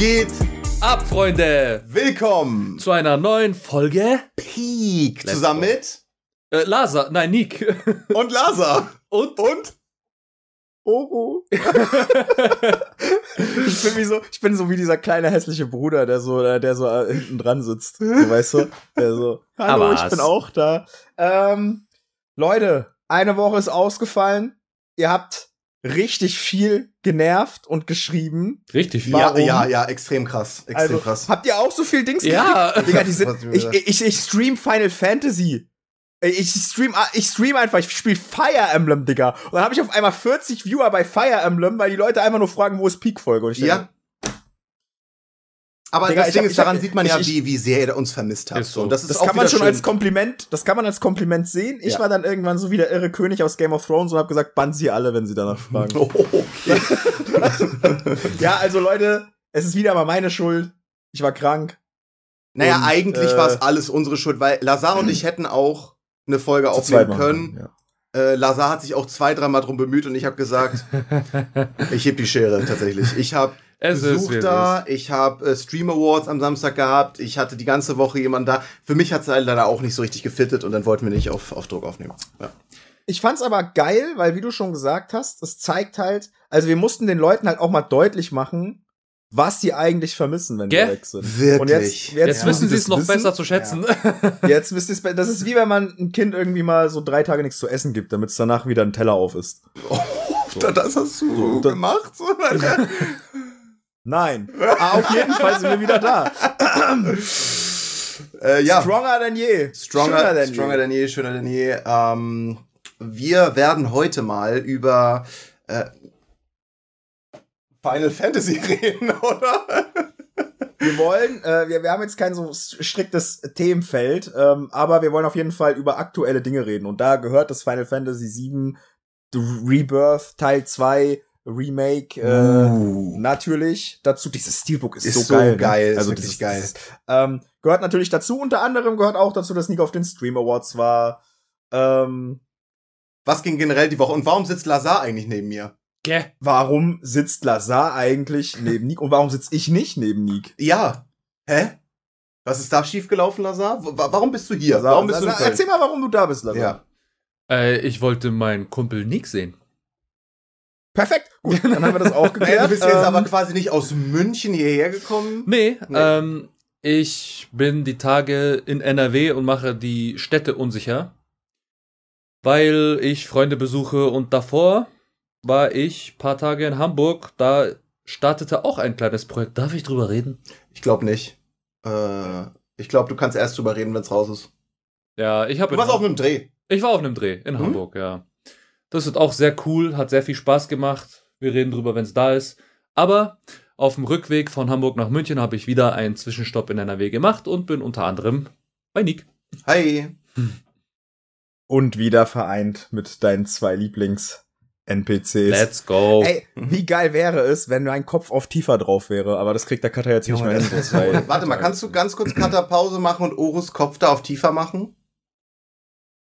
geht ab, Freunde? Willkommen zu einer neuen Folge? Peak. Let's zusammen go. mit? Äh, Lasa, nein, Nick. Und Lasa. Und? Und? Oro. ich bin wie so, ich bin so wie dieser kleine hässliche Bruder, der so, der so äh, hinten dran sitzt, so, weißt du, der so, hallo, Aber ich bin auch da. Ähm, Leute, eine Woche ist ausgefallen. Ihr habt richtig viel genervt und geschrieben. Richtig viel. Ja, ja, ja, extrem krass. Extrem also, krass. Habt ihr auch so viel Dings ja. gekriegt? Digga, die sind, ich, ich, ich stream Final Fantasy. Ich stream, ich stream einfach, ich spiele Fire Emblem, Digga. Und dann habe ich auf einmal 40 Viewer bei Fire Emblem, weil die Leute einfach nur fragen, wo ist Peak-Folge. Ja. Denke, aber Digga, das Ding hab, ist, daran hab, sieht man ich, ja, wie, wie sehr ihr uns vermisst habt. So. Und das, ist das kann man schon schön. als Kompliment, das kann man als Kompliment sehen. Ich ja. war dann irgendwann so wie der irre König aus Game of Thrones und habe gesagt, bann sie alle, wenn sie danach fragen. Oh, okay. ja, also Leute, es ist wieder mal meine Schuld. Ich war krank. Naja, und, eigentlich äh, war es alles unsere Schuld, weil Lazar und ich hätten auch eine Folge aufnehmen können. Ja. Äh, Lazar hat sich auch zwei, dreimal drum bemüht und ich habe gesagt, ich heb die Schere tatsächlich. Ich habe es Besuch ist, da. Ich habe äh, Stream Awards am Samstag gehabt. Ich hatte die ganze Woche jemanden da. Für mich hat es leider auch nicht so richtig gefittet und dann wollten wir nicht auf, auf Druck aufnehmen. Ja. Ich fand's aber geil, weil wie du schon gesagt hast, es zeigt halt, also wir mussten den Leuten halt auch mal deutlich machen, was sie eigentlich vermissen, wenn Gell? wir weg sind. Wirklich. Und jetzt, jetzt, jetzt wissen sie es noch wissen. besser zu schätzen. Ja. Jetzt wisst ihr es Das ist wie wenn man ein Kind irgendwie mal so drei Tage nichts zu essen gibt, damit es danach wieder ein Teller auf ist. Oh, so. das hast du so, gemacht? So, Nein. Ah, auf jeden Fall sind wir wieder da. äh, ja. Stronger than je. Stronger, schöner than stronger je. Than je, schöner than je. Ähm, wir werden heute mal über äh, Final Fantasy reden, oder? wir wollen, äh, wir, wir haben jetzt kein so striktes Themenfeld, ähm, aber wir wollen auf jeden Fall über aktuelle Dinge reden. Und da gehört das Final Fantasy VII Rebirth Teil 2 Remake äh, uh. natürlich dazu. Dieses Steelbook ist, ist so, geil. So geil ne? Also wirklich geil. Dieses, ähm, gehört natürlich dazu. Unter anderem gehört auch dazu, dass Nick auf den Stream Awards war. Ähm, Was ging generell die Woche? Und warum sitzt Lazar eigentlich neben mir? Gäh. Warum sitzt Lazar eigentlich neben Nick und warum sitze ich nicht neben Nick? Ja. Hä? Was ist da schiefgelaufen, Lazar? Warum bist du hier? Lazar, warum bist Lazar, du Erzähl mal, warum du da bist, Lazar. Ja. Äh, ich wollte meinen Kumpel Nick sehen. Perfekt, gut, dann haben wir das auch geklärt. du bist jetzt ähm, aber quasi nicht aus München hierher gekommen? Nee, nee. Ähm, ich bin die Tage in NRW und mache die Städte unsicher, weil ich Freunde besuche und davor war ich paar Tage in Hamburg, da startete auch ein kleines Projekt. Darf ich drüber reden? Ich glaube nicht. Äh, ich glaube, du kannst erst drüber reden, wenn es raus ist. Ja, ich habe. Du warst auf einem Dreh. Ich war auf einem Dreh in hm? Hamburg, ja. Das wird auch sehr cool, hat sehr viel Spaß gemacht. Wir reden drüber, wenn es da ist. Aber auf dem Rückweg von Hamburg nach München habe ich wieder einen Zwischenstopp in NRW gemacht und bin unter anderem bei Nick. Hi. Und wieder vereint mit deinen zwei Lieblings NPCs. Let's go. Ey, wie geil wäre es, wenn mein Kopf auf tiefer drauf wäre, aber das kriegt der Cutter jetzt nicht mehr hin. Warte mal, kannst du ganz kurz Cutter Pause machen und Orus Kopf da auf tiefer machen?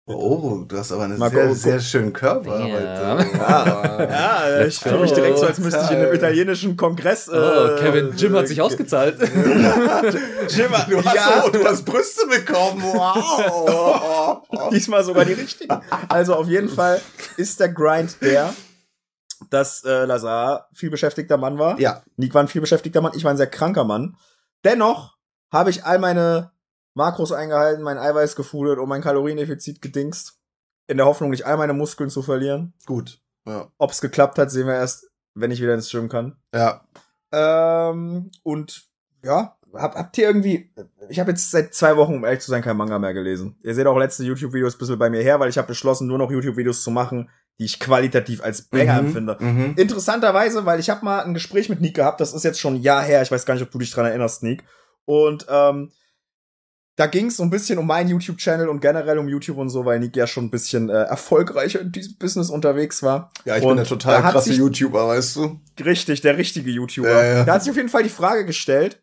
Oh, du hast aber einen sehr, sehr schönen Körper ja. heute. Ja, ja ich fühle mich direkt so, als müsste ich in einem italienischen Kongress. Oh, äh, Kevin, Jim hat sich ausgezahlt. Jim, du hast, ja. so, du hast Brüste bekommen. Wow. Diesmal sogar die richtigen. Also auf jeden Fall ist der Grind der, dass äh, Lazar viel beschäftigter Mann war. Ja. Nick war ein viel beschäftigter Mann. Ich war ein sehr kranker Mann. Dennoch habe ich all meine Makros eingehalten, mein Eiweiß gefudert und mein Kaloriendefizit gedingst. In der Hoffnung, nicht all meine Muskeln zu verlieren. Gut. Ja. Ob's geklappt hat, sehen wir erst, wenn ich wieder ins Gym kann. Ja. Ähm, und ja, hab, habt ihr irgendwie. Ich habe jetzt seit zwei Wochen, um ehrlich zu sein, kein Manga mehr gelesen. Ihr seht auch letzte YouTube-Videos ein bisschen bei mir her, weil ich habe beschlossen, nur noch YouTube-Videos zu machen, die ich qualitativ als Banger mhm, empfinde. Mhm. Interessanterweise, weil ich habe mal ein Gespräch mit Nick gehabt, das ist jetzt schon ein Jahr her, ich weiß gar nicht, ob du dich dran erinnerst, Nick. Und ähm, da ging es so ein bisschen um meinen YouTube-Channel und generell um YouTube und so, weil Nick ja schon ein bisschen äh, erfolgreicher in diesem Business unterwegs war. Ja, ich und bin der total krasse sich, YouTuber, weißt du? Richtig, der richtige YouTuber. Ja, ja. Da hat sich auf jeden Fall die Frage gestellt,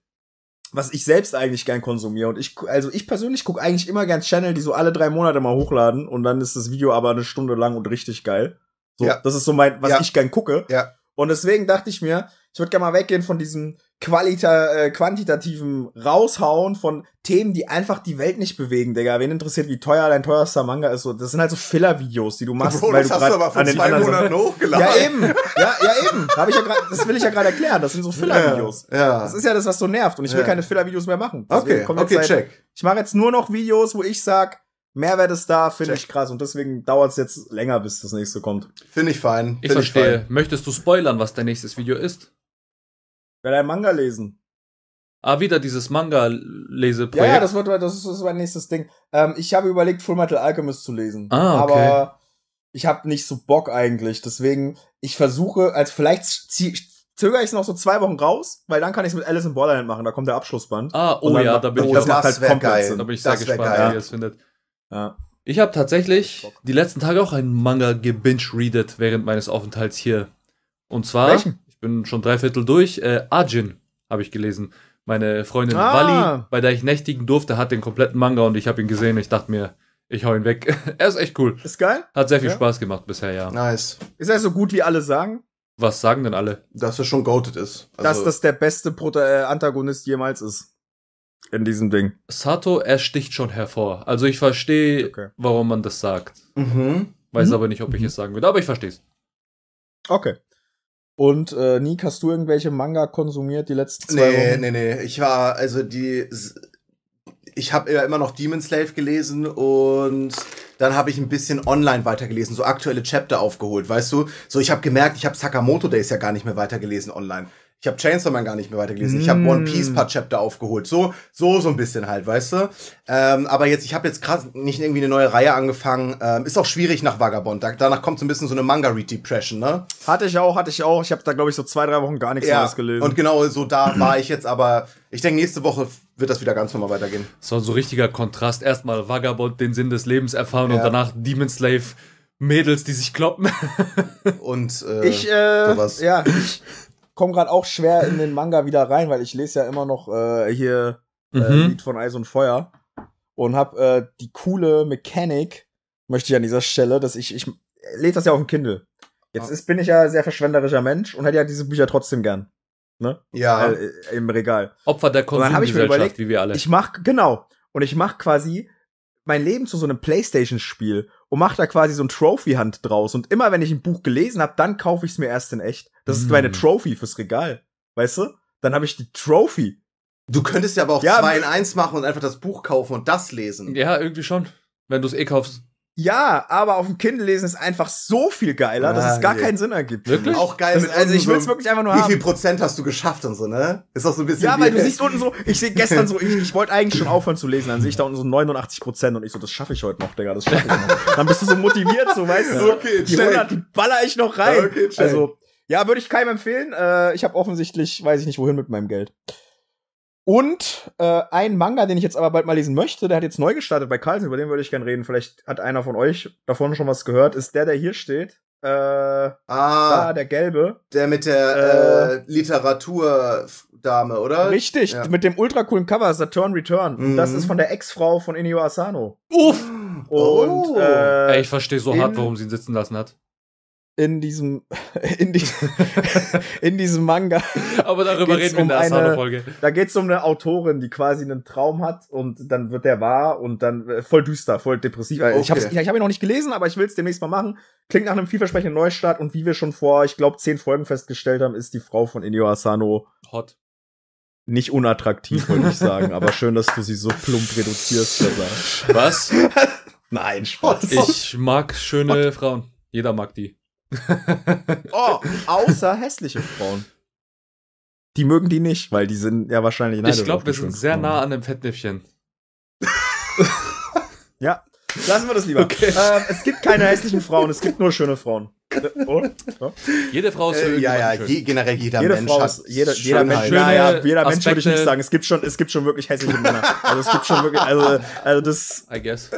was ich selbst eigentlich gern konsumiere. Und ich, also ich persönlich gucke eigentlich immer gern Channel, die so alle drei Monate mal hochladen und dann ist das Video aber eine Stunde lang und richtig geil. So, ja. das ist so mein, was ich gern gucke. Ja. Und deswegen dachte ich mir, Ich würde gerne mal weggehen von diesem Qualita äh, quantitativen Raushauen von Themen, die einfach die Welt nicht bewegen, Digga. Wen interessiert, wie teuer dein teuerster Manga ist? So, das sind halt so Filler-Videos, die du machst, Bro, weil das du hast du aber vor zwei Monaten hochgeladen. Ja, eben. Ja, ja, eben. Hab ich ja grad, das will ich ja gerade erklären. Das sind so Filler-Videos. Ja, ja. Das ist ja das, was so nervt. Und ich will Ja. keine Filler-Videos mehr machen. Deswegen Okay, okay, seit- check. Ich mache jetzt nur noch Videos, wo ich sag, Mehrwert ist da, finde ich krass. Und deswegen dauert es jetzt länger, bis das nächste kommt. Finde ich fein. Ich Find verstehe. fein. Möchtest du spoilern, was dein nächstes Video ist? Werde ein Manga lesen. Ah, wieder dieses Ja, Manga-Leseprojekt. ja, das wird, das ist, das ist mein nächstes Ding. Ähm, ich habe überlegt, Full Metal Alchemist zu lesen. Ah, okay. Aber ich habe nicht so Bock eigentlich. Deswegen, ich versuche, als vielleicht zieh, zögere ich es noch so zwei Wochen raus, weil dann kann ich es mit Alice in Borderland machen. Da kommt der Abschlussband. ah, oh ja, da bin ich, das macht halt komplett geil. Sinn. da bin ich sehr Das wär gespannt, geil. wie ihr es findet. Ja. Ich habe tatsächlich die letzten Tage auch einen Manga gebinge-readet während meines Aufenthalts hier. Und zwar, Welchen? Ich bin schon dreiviertel durch, äh, Ajin habe ich gelesen. Meine Freundin Ah. Wally, bei der ich nächtigen durfte, hat den kompletten Manga und ich habe ihn gesehen. Ich dachte mir, ich hau ihn weg. er ist echt cool. Ist geil? Hat sehr viel Ja. Spaß gemacht bisher, ja. Nice. Ist er so gut, wie alle sagen? Was sagen denn alle? Dass er schon goated ist. dass Also, das der beste Proto äh, Antagonist jemals ist. In diesem Ding. Sato, er sticht schon hervor. Also ich verstehe, Okay. warum man das sagt. Mhm. Weiß Mhm. aber nicht, ob ich es sagen würde, aber ich verstehe es. Okay. Und äh, Nick, hast du irgendwelche Manga konsumiert die letzten zwei Nee, Wochen? nee, nee. Ich war, also die. Ich habe ja immer noch Demon Slave gelesen und dann habe ich ein bisschen online weitergelesen, so aktuelle Chapter aufgeholt, weißt du? So, ich habe gemerkt, ich habe Sakamoto Days ja gar nicht mehr weitergelesen online. Ich habe Chainsaw Man gar nicht mehr weitergelesen. Ich habe Mm. One Piece paar Chapter aufgeholt. So, so, so ein bisschen halt, weißt du? Ähm, aber jetzt, ich habe jetzt krass nicht irgendwie eine neue Reihe angefangen. Ähm, ist auch schwierig nach Vagabond. Da, danach kommt so ein bisschen so eine Manga-Read-Depression, ne? Hatte ich auch, hatte ich auch. Ich habe da, glaube ich, so zwei, drei Wochen gar nichts Neues gelesen. Und genau so da war ich jetzt, aber ich denke, nächste Woche wird das wieder ganz normal weitergehen. So ein so richtiger Kontrast. Erstmal Vagabond den Sinn des Lebens erfahren und Ja. danach Demon Slave Mädels, die sich kloppen. Und äh, ich, äh, sowas. ja, ich komme gerade auch schwer in den Manga wieder rein, weil ich lese ja immer noch äh, hier äh, Mhm. Lied von Eis und Feuer und habe äh, die coole Mechanik, möchte ich an dieser Stelle, dass ich, ich lese das ja auf dem Kindle. Jetzt ist, bin ich ja sehr verschwenderischer Mensch und hätte ja diese Bücher trotzdem gern. Ne? ja. Äh, im Regal. Opfer der dann hab ich mir Konsumgesellschaft, wie wir alle. Ich mach, genau. Und ich mach quasi mein Leben zu so einem Playstation-Spiel und mach da quasi so ein Trophy-Hand draus. Und immer wenn ich ein Buch gelesen habe, dann kaufe ich es mir erst in echt. Das ist meine Trophy fürs Regal. Weißt du? Dann habe ich die Trophy. Du könntest ja aber auch Ja, zwei in eins machen und einfach das Buch kaufen und das lesen. ja, irgendwie schon. Wenn du es eh kaufst. Ja, aber auf dem Kindle lesen ist einfach so viel geiler, dass Ah, es gar je. keinen Sinn ergibt. Wirklich? Auch geil Das, mit also ich will es so, wirklich einfach nur Wie haben. viel Prozent hast du geschafft und so, ne? Ist auch so ein bisschen. Ja, wie- weil du siehst unten so, ich sehe gestern so, ich, ich wollte eigentlich schon aufhören zu lesen, dann sehe ich da unten so 89 Prozent und ich so, das schaffe ich heute noch, Digga, das schaffe ich noch. Dann bist du so motiviert, so, weißt du, so, Okay, die check. 100, die baller ich noch rein. Okay, check. also, ja, würde ich keinem empfehlen. Äh, ich habe offensichtlich, weiß ich nicht, wohin mit meinem Geld. Und äh, ein Manga, den ich jetzt aber bald mal lesen möchte, der hat jetzt neu gestartet bei Carlsen, über den würde ich gern reden. Vielleicht hat einer von euch davon schon was gehört. Ist der, der hier steht. Äh, Ah, da, der gelbe. der mit der äh, Literaturdame, oder? Richtig, Ja. mit dem ultra coolen Cover, Saturn Return. Mhm. Das ist von der Ex-Frau von Inio Asano. Uff! Und Oh. äh, Ey, ich verstehe so hart, warum sie ihn sitzen lassen hat. In diesem in, die, in diesem Manga, Aber darüber reden wir in um der eine- Asano-Folge. da geht's um eine Autorin, die quasi einen Traum hat und dann wird der wahr und dann äh, voll düster, voll depressiv. Äh, Ich habe Okay. ja, ich hab ihn noch nicht gelesen, aber ich will es demnächst mal machen. Klingt nach einem vielversprechenden Neustart und wie wir schon vor, ich glaube, zehn Folgen festgestellt haben, ist die Frau von Inio Asano Hot. nicht unattraktiv, wollte ich sagen. Aber schön, dass du sie so plump reduzierst, Cesar. Was? Nein, Spaß. Ich mag schöne Frauen. Jeder mag die. Oh, außer hässliche Frauen. Die mögen die nicht, weil die sind ja wahrscheinlich Ich glaube, wir sind sehr nah an dem Fettnäpfchen. Ja, lassen wir das lieber. Okay. Ähm, es gibt keine hässlichen Frauen, es gibt nur schöne Frauen. Äh, Oder? Ja. Jede Frau ist für Äh, ja, ja, je, generell jeder Jede Mensch Frau hat ist, jeder, jeder. Mensch, Schöne ja, ja, jeder Mensch würde ich nicht sagen. Es gibt schon, es gibt schon wirklich hässliche Männer. Also es gibt schon wirklich, also, also das, I guess.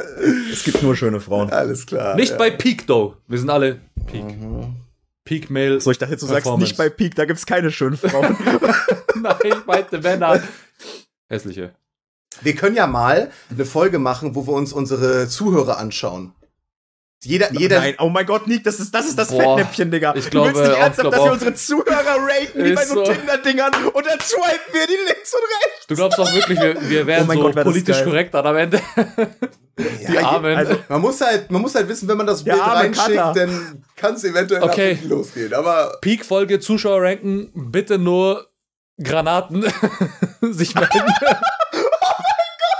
es gibt nur schöne Frauen. Alles klar. Nicht ja. bei Peak, though. Wir sind alle Peak. Mhm. Peak Male. So, ich dachte, jetzt, du sagst nicht bei Peak, da gibt's keine schönen Frauen. Nein, ich meinte Männer. Hässliche. Wir können ja mal eine Folge machen, wo wir uns unsere Zuhörer anschauen. Jeder, jeder. Nein, oh mein Gott, Nick, das ist das, ist das Boah, Fettnäpfchen, Digga. Ich glaube, du willst nicht ernsthaft, dass wir unsere Zuhörer raten, wie bei so, so Tinder-Dingern, und dann swipen wir die links und rechts. Du glaubst doch wirklich, wir, wir wären oh so Gott, politisch korrekt dann am Ende. die ja, Armen. Also, man muss halt, man muss halt wissen, wenn man das Bild reinschickt, dann kann es eventuell okay. losgehen. Aber Peak-Folge, Zuschauer ranken, bitte nur Granaten sich melden.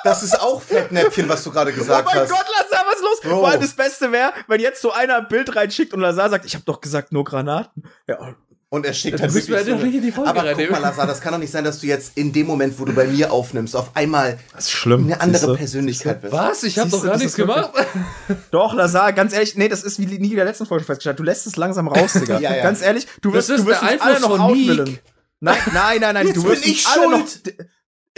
Das ist auch Fettnäpfchen, was du gerade gesagt hast. Oh mein hast. Gott, Lazar, was ist los? Bro. Vor allem das Beste wäre, wenn jetzt so einer ein Bild reinschickt und Lazar sagt, ich habe doch gesagt, nur Granaten. Ja. Und er schickt halt wirklich so eine, die Folge Aber rein, guck mal, Lazar, das kann doch nicht sein, dass du jetzt in dem Moment, wo du bei mir aufnimmst, auf einmal eine andere Persönlichkeit bist. Was? Ich habe doch gar nichts gemacht. doch, Lazar, ganz ehrlich, nee, das ist wie nie in der letzten Folge festgestellt. Du lässt es langsam raus, Digga. ja, ja. Ganz ehrlich, du wirst, du wirst uns alle noch. Nein, nein, nein, nein, Jetzt du wirst uns alle schuld. noch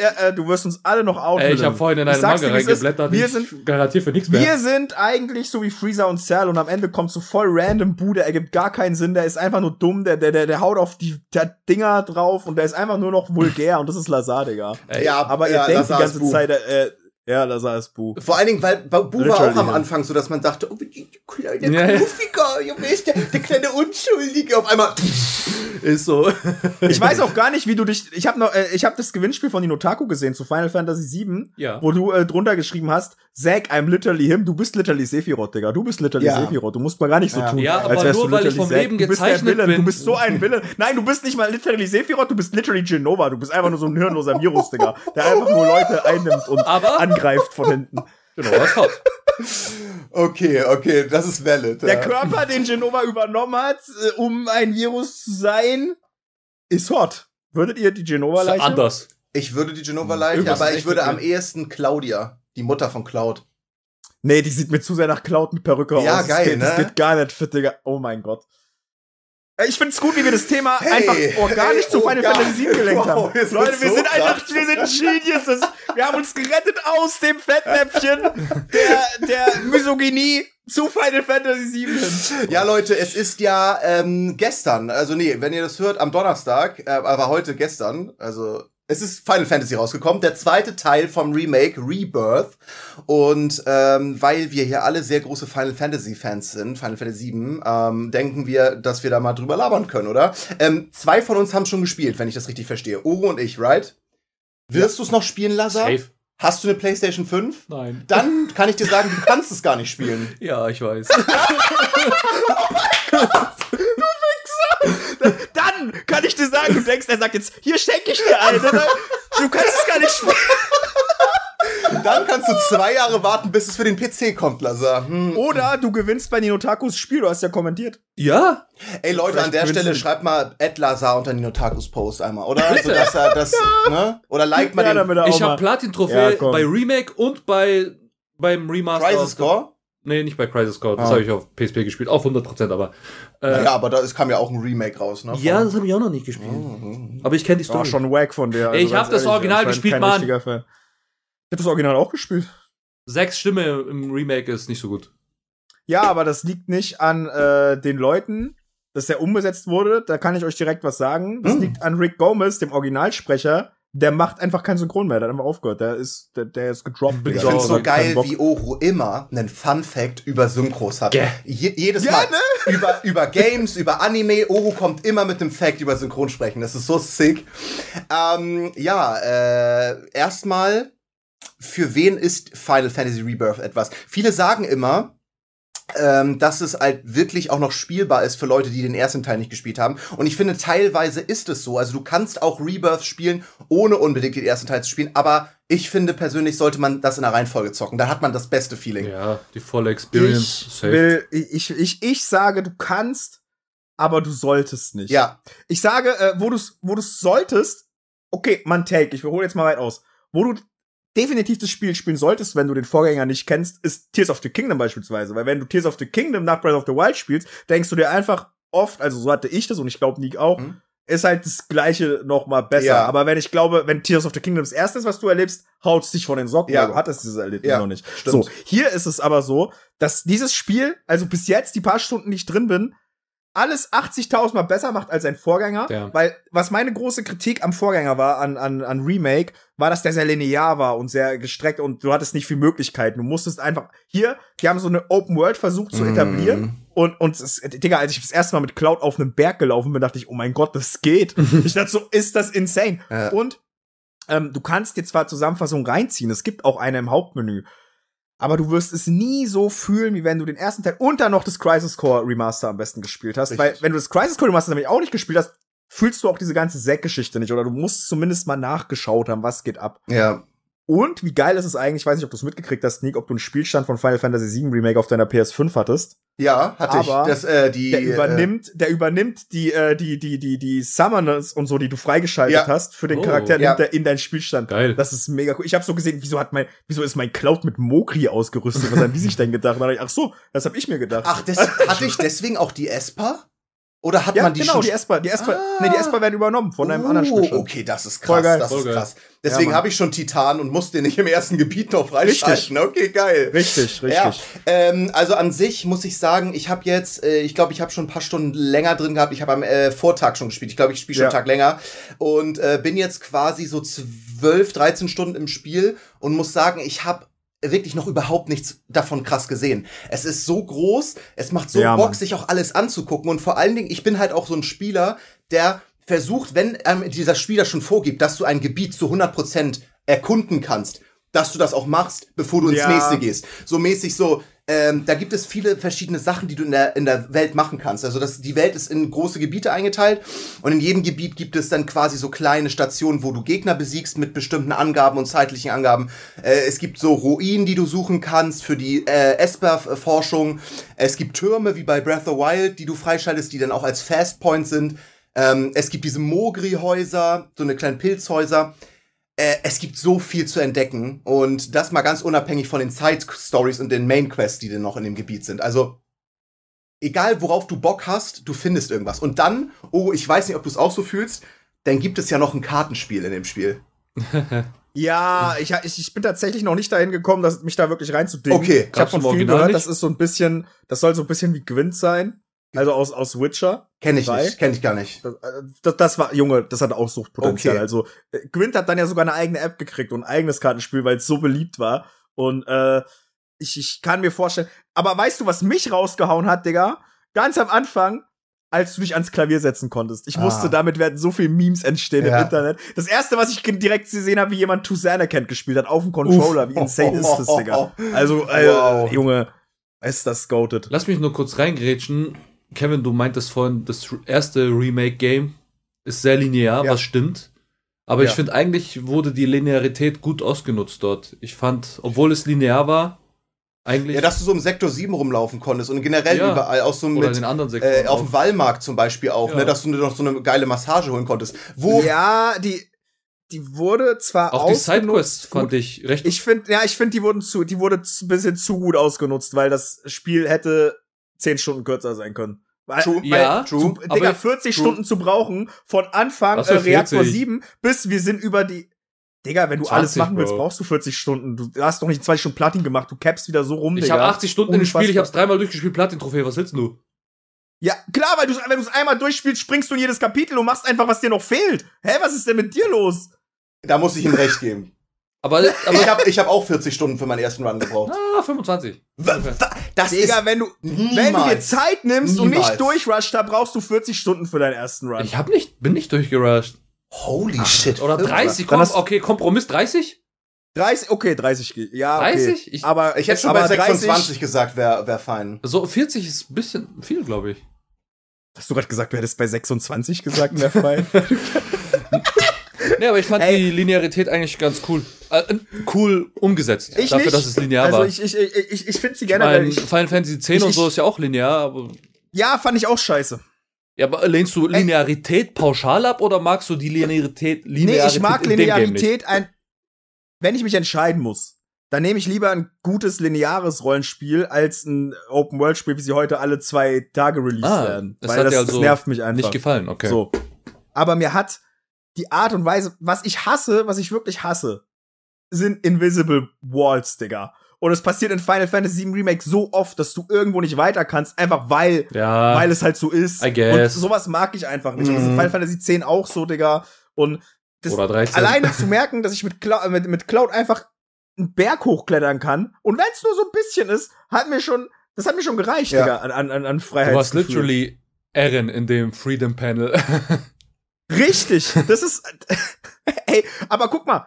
äh, du wirst uns alle noch outen. Ey, ich habe vorhin in eine Manga reingeblättert. Wir sind garantiert für nichts mehr. Wir sind eigentlich so wie Freezer und Cell und am Ende kommt so voll random Bude, er gibt gar keinen Sinn, der ist einfach nur dumm, der der der, der haut auf die der Dinger drauf und der ist einfach nur noch vulgär und das ist Lazar, Digga. Ey, ja, aber ihr ja, denkt Lazar die ganze Zeit, äh, ja, das war es Bu. Vor allen Dingen, weil Bu war auch am Anfang so, dass man dachte, oh, der kleine ja, Knuffiger, Junge, ist der, der kleine Unschuldige. Auf einmal ist so. Ich weiß auch gar nicht, wie du dich. Ich habe noch, äh, ich habe das Gewinnspiel von Ninotaku gesehen zu Final Fantasy VII, ja. wo du äh, drunter geschrieben hast, Zack, I'm literally him. Du bist literally Sephiroth, Digga. Du bist literally ja. Sephiroth. Du musst mal gar nicht so ja. tun. Ja, aber nur weil ich vom Zack. Leben gezeichnet bin. Du bist so ein Wille. Nein, du bist nicht mal literally Sephiroth. Du bist literally Genova. Du bist einfach nur so ein hirnloser Virus, Digga, der einfach nur Leute einnimmt und aber angreift von hinten. Genau, was hot. Okay, okay, das ist valid. Der ja. Körper, den Genova übernommen hat, äh, um ein Virus zu sein, ist hot. Würdet ihr die Genova-Leiche? Anders. Ich würde die Genova-Leiche, aber ich würde am ehesten Claudia, die Mutter von Cloud. Nee, die sieht mir zu sehr nach Cloud mit Perücke ja, aus. Ja, geil, das geht, ne? Das geht gar nicht fit, Digga. Oh mein Gott. Ich find's gut, wie wir das Thema hey, einfach organisch hey, zu Final Fantasy 7 gelenkt haben. Wow, Leute, wir so sind krass. einfach, wir sind Geniuses. Wir haben uns gerettet aus dem Fettnäpfchen der, der Misogynie zu Final Fantasy 7 hin. Ja, Leute, es ist ja ähm, gestern, also nee, wenn ihr das hört, am Donnerstag, äh, aber heute gestern, also es ist Final Fantasy rausgekommen, der zweite Teil vom Remake Rebirth. Und ähm, weil wir hier alle sehr große Final Fantasy Fans sind, Final Fantasy 7, ähm, denken wir, dass wir da mal drüber labern können, oder? Ähm, zwei von uns haben schon gespielt, wenn ich das richtig verstehe. Oro und ich, right? Wirst ja. du es noch spielen, Lazar? Safe. Hast du eine PlayStation 5? Nein. Dann kann ich dir sagen, du kannst es gar nicht spielen. Ja, ich weiß. oh mein Gott! Du Dann kann ich dir sagen, du denkst, er sagt jetzt, hier schenke ich dir eine. Ne? Du kannst es gar nicht spielen. Dann kannst du zwei Jahre warten, bis es für den PC kommt, Lazar. Hm. Oder du gewinnst bei Ninotakus Spiel, du hast ja kommentiert. Ja. Ey Leute, Vielleicht an der Stelle schreibt mal Ed Lazar unter Ninotakus Post einmal, oder? Bitte. So, dass er das, ja. ne? Oder like mal ja, den. Ich habe Platin-Trophäe ja, bei Remake und bei beim Remaster. Crisis Core? Nee, nicht bei Crisis Core. Das ah. habe ich auf PSP gespielt. Auf 100%, aber. Äh, ja, aber da ist, kam ja auch ein Remake raus, ne? Ja, das habe ich auch noch nicht gespielt. Mhm. Aber ich kenne die Story. War schon wack von der. Also ich habe das Original gespielt, Mann. Ich habe das Original auch gespielt. Sechs Stimme im Remake ist nicht so gut. Ja, aber das liegt nicht an äh, den Leuten, dass der umgesetzt wurde. Da kann ich euch direkt was sagen. Das hm. liegt an Rick Gomez, dem Originalsprecher, der macht einfach keinen Synchron mehr, der hat einfach aufgehört, der ist, der, der ist gedroppt. Ich finde so geil, wie Oro immer einen Fun Fact über Synchros hat. Yeah. Je, jedes ja, Mal ne? über, über Games, über Anime, Oro kommt immer mit einem Fact über Synchronsprechen. Das ist so sick. Ähm, ja, äh, erstmal, für wen ist Final Fantasy Rebirth etwas? Viele sagen immer, ähm, dass es halt wirklich auch noch spielbar ist für Leute, die den ersten Teil nicht gespielt haben. Und ich finde, teilweise ist es so. Also du kannst auch Rebirth spielen, ohne unbedingt den ersten Teil zu spielen. Aber ich finde persönlich, sollte man das in der Reihenfolge zocken. Da hat man das beste Feeling. Ja, die volle Experience. Ich, will, ich, ich, ich sage, du kannst, aber du solltest nicht. Ja. Ich sage, äh, wo du wo du solltest, okay, man take, ich hole jetzt mal weit aus. Wo du definitiv das Spiel spielen solltest, wenn du den Vorgänger nicht kennst, ist Tears of the Kingdom beispielsweise. Weil wenn du Tears of the Kingdom nach Breath of the Wild spielst, denkst du dir einfach oft, also so hatte ich das und ich glaube Nick auch, mhm. ist halt das gleiche noch mal besser. Ja. Aber wenn ich glaube, wenn Tears of the Kingdom das erste ist, was du erlebst, haut's dich von den Socken, ja. weil du hattest dieses Erlebnis ja, noch nicht. Stimmt. So, hier ist es aber so, dass dieses Spiel, also bis jetzt die paar Stunden, die ich drin bin, alles 80.000 Mal besser macht als sein Vorgänger. Ja. Weil was meine große Kritik am Vorgänger war, an, an, an Remake, war, dass der sehr linear war und sehr gestreckt und du hattest nicht viel Möglichkeiten. Du musstest einfach, hier, die haben so eine Open World versucht zu etablieren. Mm. Und, und, es, Digga, als ich das erste Mal mit Cloud auf einem Berg gelaufen bin, dachte ich, oh mein Gott, das geht. ich dachte so, ist das insane. Ja. Und ähm, du kannst dir zwar Zusammenfassungen reinziehen, es gibt auch eine im Hauptmenü, aber du wirst es nie so fühlen, wie wenn du den ersten Teil und dann noch das Crisis Core Remaster am besten gespielt hast. Richtig. Weil, wenn du das Crisis Core Remaster nämlich auch nicht gespielt hast, fühlst du auch diese ganze Zack-Geschichte nicht. Oder du musst zumindest mal nachgeschaut haben, was geht ab. Ja. Und wie geil ist es eigentlich, ich weiß nicht, ob du es mitgekriegt hast, Nick, ob du einen Spielstand von Final Fantasy VII Remake auf deiner PS5 hattest. Ja, hatte Aber ich. Das, äh, die, der übernimmt, äh, der übernimmt die, äh, die, die, die, die Summoners und so, die du freigeschaltet ja. hast für den oh. Charakter, nimmt ja. er in deinen Spielstand. Geil. Das ist mega cool. Ich habe so gesehen, wieso hat mein, wieso ist mein Cloud mit Mokri ausgerüstet? Was haben die sich denn gedacht? Ach so, das habe ich mir gedacht. Ach, das, hatte ich deswegen auch die Esper? Oder hat ja, man die genau, schon? die Esper, die Esper, ah. nee, die Esper werden übernommen von einem uh, anderen Spielstand. Okay, das ist krass, das Voll ist krass. Deswegen ja, habe ich schon Titan und musste den nicht im ersten Gebiet noch freischalten. Richtig. Okay, geil. Richtig, richtig. Ja, ähm, also an sich muss ich sagen, ich habe jetzt, äh, ich glaube, ich habe schon ein paar Stunden länger drin gehabt. Ich habe am äh, Vortag schon gespielt. Ich glaube, ich spiele schon ja. einen Tag länger und äh, bin jetzt quasi so 12, 13 Stunden im Spiel und muss sagen, ich habe wirklich noch überhaupt nichts davon krass gesehen. Es ist so groß, es macht so ja, Bock, Mann. sich auch alles anzugucken und vor allen Dingen, ich bin halt auch so ein Spieler, der versucht, wenn ähm, dieser Spieler schon vorgibt, dass du ein Gebiet zu 100% erkunden kannst, dass du das auch machst, bevor du ins ja. nächste gehst. So mäßig so, ähm, da gibt es viele verschiedene Sachen, die du in der, in der Welt machen kannst. Also das, die Welt ist in große Gebiete eingeteilt und in jedem Gebiet gibt es dann quasi so kleine Stationen, wo du Gegner besiegst mit bestimmten Angaben und zeitlichen Angaben. Äh, es gibt so Ruinen, die du suchen kannst für die äh, Esper-Forschung. Es gibt Türme wie bei Breath of Wild, die du freischaltest, die dann auch als Fast Point sind. Ähm, es gibt diese Mogri-Häuser, so eine kleinen Pilzhäuser äh, es gibt so viel zu entdecken und das mal ganz unabhängig von den Side-Stories und den Main-Quests, die denn noch in dem Gebiet sind. Also, egal worauf du Bock hast, du findest irgendwas. Und dann, oh, ich weiß nicht, ob du es auch so fühlst, dann gibt es ja noch ein Kartenspiel in dem Spiel. Ja, ich, ich, bin tatsächlich noch nicht dahin gekommen, dass mich da wirklich reinzudingen. Okay, ich habe von vielen gehört, das ist so ein bisschen, das soll so ein bisschen wie Gwent sein. Also aus, aus Witcher. Kenne ich nicht, kenne ich gar nicht. Das, das, das, war, Junge, das hat auch Suchtpotenzial. Okay. Also, äh, Gwent hat dann ja sogar eine eigene App gekriegt und ein eigenes Kartenspiel, weil es so beliebt war. Und äh, ich, ich kann mir vorstellen. Aber weißt du, was mich rausgehauen hat, Digga? Ganz am Anfang, als du dich ans Klavier setzen konntest. Ich ah. wusste, damit werden so viele Memes entstehen ja. im Internet. Das erste, was ich direkt gesehen habe, wie jemand Toussaint kennt gespielt hat, auf dem Controller. Uff. Wie insane ist das, Digga? Also, äh, wow. Junge, ist das goated. Lass mich nur kurz reingrätschen. Kevin, du meintest vorhin, das erste Remake-Game ist sehr linear, ja. was stimmt. Aber ja. ich finde, eigentlich wurde die Linearität gut ausgenutzt dort. Ich fand, obwohl es linear war, eigentlich. Ja, dass du so im Sektor 7 rumlaufen konntest und generell ja. überall, auch so mit, Oder den anderen Sektoren äh, auf dem Wallmarkt zum Beispiel auch, ne, dass du noch so eine geile Massage holen konntest. Wo ja, die, die wurde zwar auch die Sidequests fand ich recht. Ich finde, ja, ich finde, die wurden zu, die wurde ein bisschen zu gut ausgenutzt, weil das Spiel hätte zehn Stunden kürzer sein können. Weil, true, ja, true. Zu, Digga, 40 true. Stunden zu brauchen, von Anfang äh, Reaktor 7 bis wir sind über die. Digga, wenn du 20, alles machen willst, Bro. brauchst du 40 Stunden. Du hast doch nicht 20 Stunden Platin gemacht, du cappst wieder so rum, ich Digga. Ich habe 80 Stunden im Spiel, ich hab's dreimal durchgespielt, Platin-Trophäe, was willst du? Ja, klar, weil du, wenn du es einmal durchspielst, springst du in jedes Kapitel und machst einfach, was dir noch fehlt. Hä, was ist denn mit dir los? Da muss ich ihm recht geben. Aber, aber ich habe ich hab auch 40 Stunden für meinen ersten Run gebraucht. Ah, 25. Das Digga, ist wenn du, niemals, wenn du dir Zeit nimmst niemals. und nicht durchrusht, da brauchst du 40 Stunden für deinen ersten Run. Ich hab nicht, bin nicht durchgerusht. Holy Ach, shit. Oder 30, komm, okay, Kompromiss 30? 30, okay, 30 geht. Ja, okay. 30? Ich, aber ich hätte schon bei 26 30, gesagt, wäre wär fein. So 40 ist ein bisschen viel, glaube ich. Hast du gerade gesagt, du hättest bei 26 gesagt, wäre fein? nee, aber ich fand Ey. die Linearität eigentlich ganz cool. Äh, cool umgesetzt. Ich dafür, nicht. dass es linear also war. Ich, ich, ich, ich finde sie generell. Ich mein, Final Fantasy X und so ist ja auch linear, aber. Ja, fand ich auch scheiße. Ja, aber lehnst du Linearität Ey. pauschal ab oder magst du die Linearität Linearität? Nee, ich mag Linearität ein. Wenn ich mich entscheiden muss, dann nehme ich lieber ein gutes lineares Rollenspiel als ein Open World Spiel, wie sie heute alle zwei Tage released ah, werden. Das weil das, also das nervt mich einfach. Nicht gefallen, okay. So. Aber mir hat die Art und Weise, was ich hasse, was ich wirklich hasse, sind Invisible Walls, Digga. Und es passiert in Final Fantasy VII Remake so oft, dass du irgendwo nicht weiter kannst, einfach weil, ja, weil es halt so ist. I guess. Und sowas mag ich einfach nicht. Und das ist in Final Fantasy X auch so, Digga. Und das, Oder 13. alleine zu merken, dass ich mit, Cloud, mit, mit Cloud einfach einen Berg hochklettern kann. Und wenn es nur so ein bisschen ist, hat mir schon, das hat mir schon gereicht, ja. Digga, an, an, an Freiheit. Du warst literally Erin in dem Freedom Panel. Richtig, das ist, ey, aber guck mal,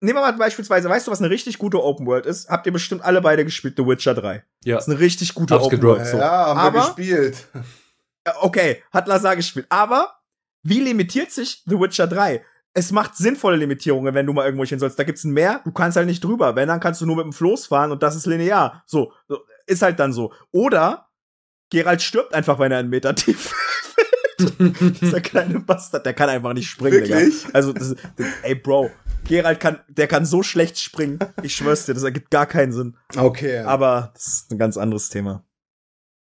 nehmen wir mal beispielsweise, weißt du, was eine richtig gute Open World ist? Habt ihr bestimmt alle beide gespielt, The Witcher 3. Ja. Das ist eine richtig gute Hab's Open gedroppt. World. So. Ja, haben aber, wir gespielt. Okay, hat Lazar gespielt. Aber wie limitiert sich The Witcher 3? Es macht sinnvolle Limitierungen, wenn du mal irgendwo hin sollst. Da gibt's ein Meer, du kannst halt nicht drüber. Wenn, dann kannst du nur mit dem Floß fahren und das ist linear. So, ist halt dann so. Oder Gerald stirbt einfach, wenn er einen Meter tief Dieser kleine Bastard, der kann einfach nicht springen, Wirklich? Digga. Also, das, das, ey, Bro, Gerald kann, der kann so schlecht springen. Ich schwör's dir, das ergibt gar keinen Sinn. Okay. Aber das ist ein ganz anderes Thema.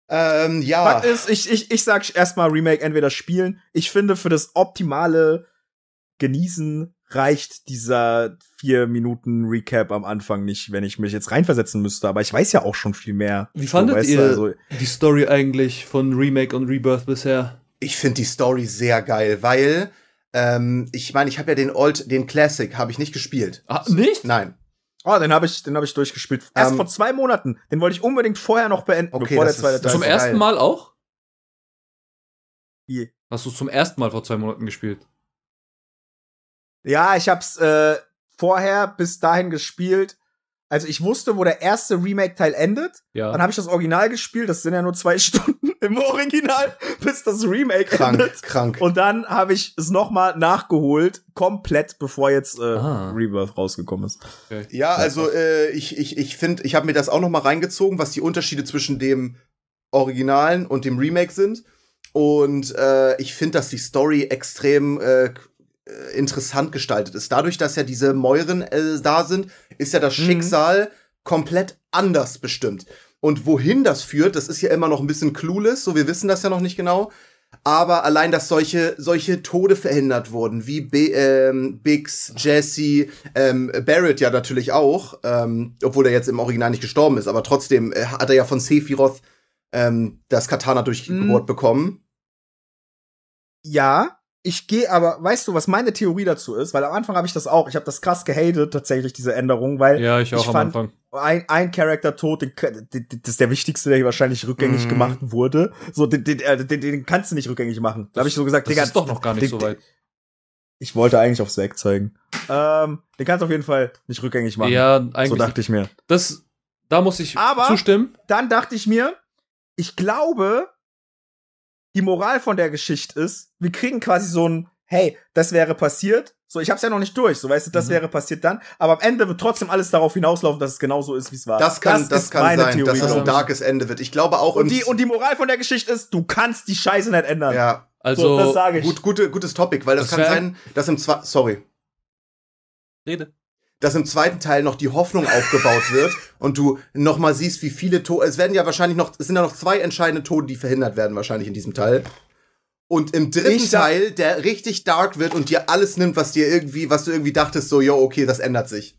Ähm, ja. Was ist, ich, ich, ich sag erstmal Remake entweder spielen. Ich finde, für das optimale Genießen reicht dieser vier Minuten Recap am Anfang nicht, wenn ich mich jetzt reinversetzen müsste. Aber ich weiß ja auch schon viel mehr. Wie fandet weißt ihr also, die Story eigentlich von Remake und Rebirth bisher? Ich finde die Story sehr geil, weil ähm, ich meine, ich habe ja den Old, den Classic habe ich nicht gespielt. Ah, nicht? Nein. Oh, den habe ich, den habe ich durchgespielt. Erst Ähm, vor zwei Monaten. Den wollte ich unbedingt vorher noch beenden, Okay, bevor der zweite ist- Teil. Zum ist ersten geil. Mal auch? Wie? Hast du zum ersten Mal vor zwei Monaten gespielt? Ja, ich hab's äh, vorher bis dahin gespielt. Also ich wusste, wo der erste Remake-Teil endet. Ja. Dann habe ich das Original gespielt. Das sind ja nur zwei Stunden im Original, bis das Remake Krank, endet. krank. Und dann habe ich es nochmal nachgeholt, komplett, bevor jetzt äh, Ah. Rebirth rausgekommen ist. Ja, also äh, ich ich ich finde, ich habe mir das auch noch mal reingezogen, was die Unterschiede zwischen dem Originalen und dem Remake sind. Und äh, ich finde, dass die Story extrem äh, äh, interessant gestaltet ist. Dadurch, dass ja diese Mäuren äh, da sind, ist ja das Mhm. Schicksal komplett anders bestimmt. Und wohin das führt, das ist ja immer noch ein bisschen clueless, so wir wissen das ja noch nicht genau. Aber allein, dass solche, solche Tode verhindert wurden, wie B ähm, Biggs, Jesse, ähm, Barrett ja natürlich auch, ähm, obwohl er jetzt im Original nicht gestorben ist, aber trotzdem äh, hat er ja von Sephiroth ähm, das Katana durchgebohrt Mhm. bekommen. Ja, ich gehe aber, weißt du, was meine Theorie dazu ist? Weil am Anfang habe ich das auch. Ich habe das krass gehatet, tatsächlich, diese Änderung, weil Ja, ich auch Ich am fand- Anfang. ein, ein Charakter tot, den, den, das ist der wichtigste, der hier wahrscheinlich rückgängig Mhm. gemacht wurde. So, den, den, äh, den, den kannst du nicht rückgängig machen. Da habe ich so gesagt, Das Digga, ist doch noch gar nicht den- so weit. Ich wollte eigentlich aufs Werk zeigen. Ähm, den kannst du auf jeden Fall nicht rückgängig machen. Ja, so eigentlich. dachte ich mir. das, da muss ich Aber- zustimmen. Dann dachte ich mir, ich glaube, die Moral von der Geschichte ist, wir kriegen quasi so ein, hey, das wäre passiert. So, ich hab's ja noch nicht durch, so weißt du, das Mhm. wäre passiert dann. Aber am Ende wird trotzdem alles darauf hinauslaufen, dass es genauso ist, wie es war. Das kann, das, ist kann meine sein, Theorie. dass das ein darkes Ende wird. Ich glaube auch und die, und die Moral von der Geschichte ist, du kannst die Scheiße nicht ändern. ja, Also, so, das sage ich. gut, gute, gutes Topic, weil das, Das kann sein, dass im zwei, sorry, rede. Dass im zweiten Teil noch die Hoffnung aufgebaut wird und du noch mal siehst, wie viele Tode. Es werden ja wahrscheinlich noch, es sind ja noch zwei entscheidende Tode, die verhindert werden wahrscheinlich in diesem Teil. Und im dritten Ich Teil, der richtig dark wird und dir alles nimmt, was dir irgendwie, was du irgendwie dachtest, so, yo, okay, das ändert sich.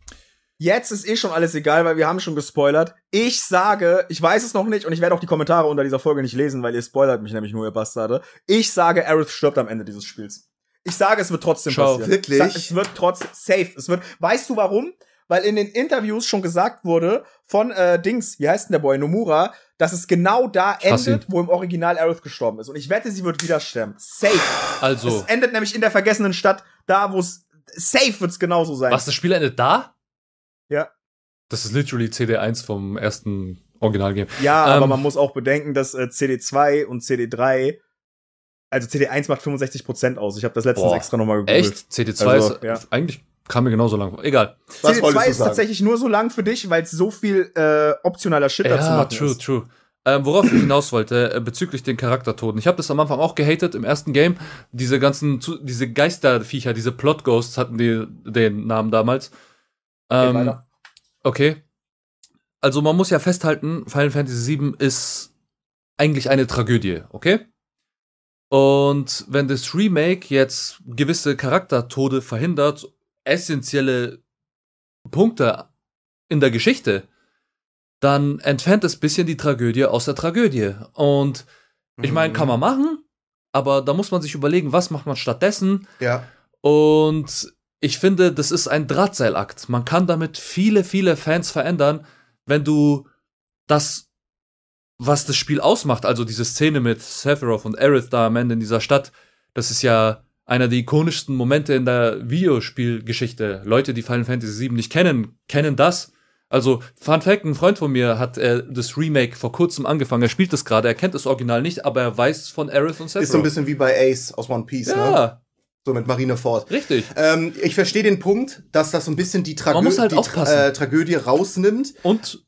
Jetzt ist eh schon alles egal, weil wir haben schon gespoilert. Ich sage, ich weiß es noch nicht und ich werde auch die Kommentare unter dieser Folge nicht lesen, weil ihr spoilert mich nämlich nur, ihr Bastarde. Ich sage, Aerith stirbt am Ende dieses Spiels. Ich sage, es wird trotzdem Schau, passieren. wirklich? Ich sag, es wird trotzdem safe. Es wird. Weißt du warum? Weil in den Interviews schon gesagt wurde von äh, Dings, wie heißt denn der Boy Nomura, dass es genau da endet, wo im Original Aerith gestorben ist. Und ich wette, sie wird wieder sterben. Safe. Also, Es endet nämlich in der vergessenen Stadt, da wo es safe wird's genauso sein. was, das Spiel endet da? Ja. Das ist literally CD1 vom ersten Originalgame. Ja, aber Ähm, man muss auch bedenken, dass äh, CD2 und CD3, also CD1 macht 65% aus. Ich habe das letztens Boah, extra nochmal gegoogelt. Echt? CD2 Also, ist ja. eigentlich kam mir genauso lang vor. Egal. Was wolltest CD2 du ist sagen? tatsächlich nur so lang für dich, weil es so viel äh, optionaler Shit dazu Ja, machen true, ist. true. Ähm, worauf ich hinaus wollte, äh, bezüglich den Charaktertoten. Ich habe das am Anfang auch gehatet im ersten Game. Diese ganzen, zu, diese Geisterviecher, diese Plot Ghosts hatten die den Namen damals. Ähm, okay. Also man muss ja festhalten, Final Fantasy VII ist eigentlich eine Tragödie, okay? Und wenn das Remake jetzt gewisse Charaktertode verhindert, essentielle Punkte in der Geschichte, dann entfernt es bisschen die Tragödie aus der Tragödie. Und ich meine, kann man machen, aber da muss man sich überlegen, was macht man stattdessen. Ja. Und ich finde, das ist ein Drahtseilakt. Man kann damit viele, viele Fans verändern, wenn du das, was das Spiel ausmacht, also diese Szene mit Sephiroth und Aerith da am Ende in dieser Stadt, das ist ja einer der ikonischsten Momente in der Videospielgeschichte. Leute, die Final Fantasy VII nicht kennen, kennen das. Also, Fun Fact, ein Freund von mir hat äh, das Remake vor kurzem angefangen. Er spielt es gerade, er kennt das Original nicht, aber er weiß von Aerith und Sephiroth. Ist so ein bisschen wie bei Ace aus One Piece, ja. ne? So mit Marineford. Richtig. Ähm, ich verstehe den Punkt, dass das so ein bisschen die, Tragö halt die Tra äh, Tragödie rausnimmt. Und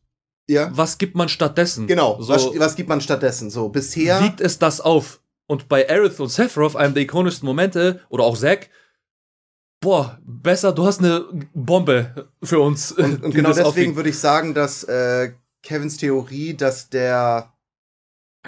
ja. was gibt man stattdessen? Genau, so, was, was gibt man stattdessen? So, bisher. Wiegt es das auf? Und bei Aerith und Sephiroth, einem der ikonischsten Momente, oder auch Zack, boah, besser, du hast eine Bombe für uns. Und, und genau deswegen würde ich sagen, dass äh, Kevins Theorie, dass der,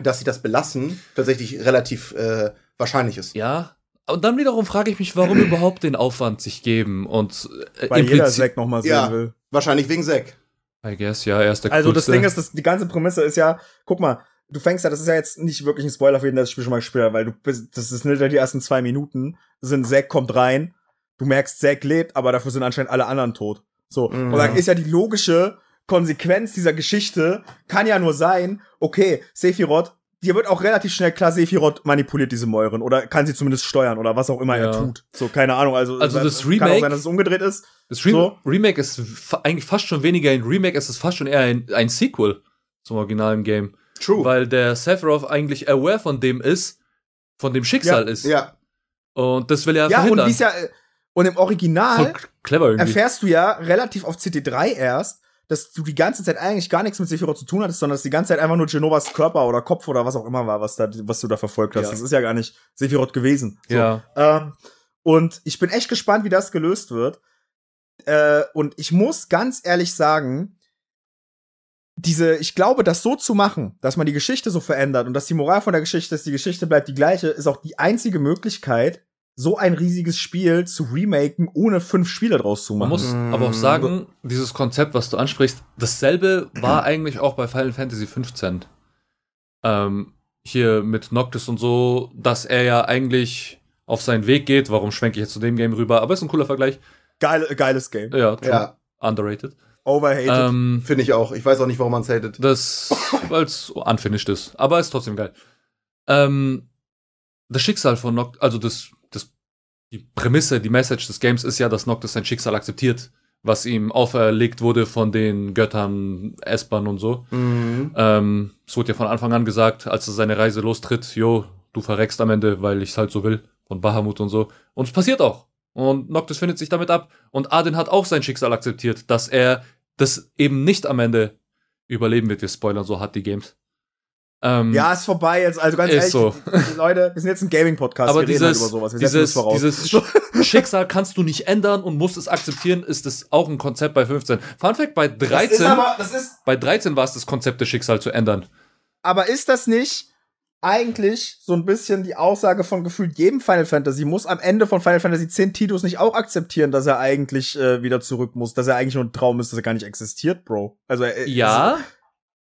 dass sie das belassen, tatsächlich relativ äh, wahrscheinlich ist. Ja. Und dann wiederum frage ich mich, warum überhaupt den Aufwand sich geben und äh, Weil jeder Zack noch mal sehen ja, will. Wahrscheinlich wegen Zack. I guess, ja, er ist der Also coolste. das Ding ist, das, die ganze Prämisse ist ja, guck mal, du fängst ja, das ist ja jetzt nicht wirklich ein Spoiler für jeden, der das Spiel schon mal gespielt hat, weil du bist, das ist nicht die ersten zwei Minuten, sind Zack kommt rein du merkst, Zack lebt, aber dafür sind anscheinend alle anderen tot. So. Mhm. Und dann ist ja die logische Konsequenz dieser Geschichte, kann ja nur sein, okay, Sephiroth, dir wird auch relativ schnell klar, Sephiroth manipuliert diese Mäuren oder kann sie zumindest steuern oder was auch immer ja. er tut. So, keine Ahnung. Also, also das Remake, kann auch sein, dass es umgedreht ist. Das Re so. Remake ist eigentlich fast schon weniger ein Remake, es ist fast schon eher ein, ein Sequel zum originalen Game. True. Weil der Sephiroth eigentlich aware von dem ist, von dem Schicksal ja. ist. Ja. Und das will er ja verhindern. Ja, und wie es ja, und im Original clever erfährst du ja relativ auf CT3 erst, dass du die ganze Zeit eigentlich gar nichts mit Sephiroth zu tun hattest, sondern dass die ganze Zeit einfach nur Genovas Körper oder Kopf oder was auch immer war, was da, was du da verfolgt hast. Ja. Das ist ja gar nicht Sephiroth gewesen. So. Ja. Ähm, und ich bin echt gespannt, wie das gelöst wird. Äh, und ich muss ganz ehrlich sagen, diese, ich glaube, das so zu machen, dass man die Geschichte so verändert und dass die Moral von der Geschichte ist, die Geschichte bleibt die gleiche, ist auch die einzige Möglichkeit, so ein riesiges Spiel zu remaken, ohne fünf Spiele draus zu machen. Man muss aber auch sagen, dieses Konzept, was du ansprichst, dasselbe war eigentlich auch bei Final Fantasy 15. Ähm, hier mit Noctis und so, dass er ja eigentlich auf seinen Weg geht. Warum schwenke ich jetzt zu dem Game rüber? Aber ist ein cooler Vergleich. Geile, geiles Game. Ja, true. ja. Underrated. Overhated. Ähm, Finde ich auch. Ich weiß auch nicht, warum man es hatet. Das, weil es unfinished ist. Aber ist trotzdem geil. Ähm, das Schicksal von Noctis, also das die Prämisse, die Message des Games ist ja, dass Noctis sein Schicksal akzeptiert, was ihm auferlegt wurde von den Göttern Espan und so. Mhm. Ähm, es wurde ja von Anfang an gesagt, als er seine Reise lostritt, jo, du verreckst am Ende, weil ich es halt so will, von Bahamut und so. Und es passiert auch. Und Noctis findet sich damit ab. Und Adin hat auch sein Schicksal akzeptiert, dass er das eben nicht am Ende überleben wird. Wir spoilern so hat die Games. Ähm, ja, ist vorbei jetzt. Also ganz ehrlich, so. Leute, wir sind jetzt ein Gaming-Podcast. Aber wir dieses, halt über sowas. Wir dieses, dieses Schicksal kannst du nicht ändern und musst es akzeptieren, ist das auch ein Konzept bei 15. Fun Fact, bei 13, das ist aber, bei 13 war es das Konzept, das Schicksal zu ändern. Aber ist das nicht eigentlich so ein bisschen die Aussage von gefühlt jedem Final Fantasy? Muss am Ende von Final Fantasy 10 Titus nicht auch akzeptieren, dass er eigentlich äh, wieder zurück muss, dass er eigentlich nur ein Traum ist, dass er gar nicht existiert, Bro? Also, äh, ja, also,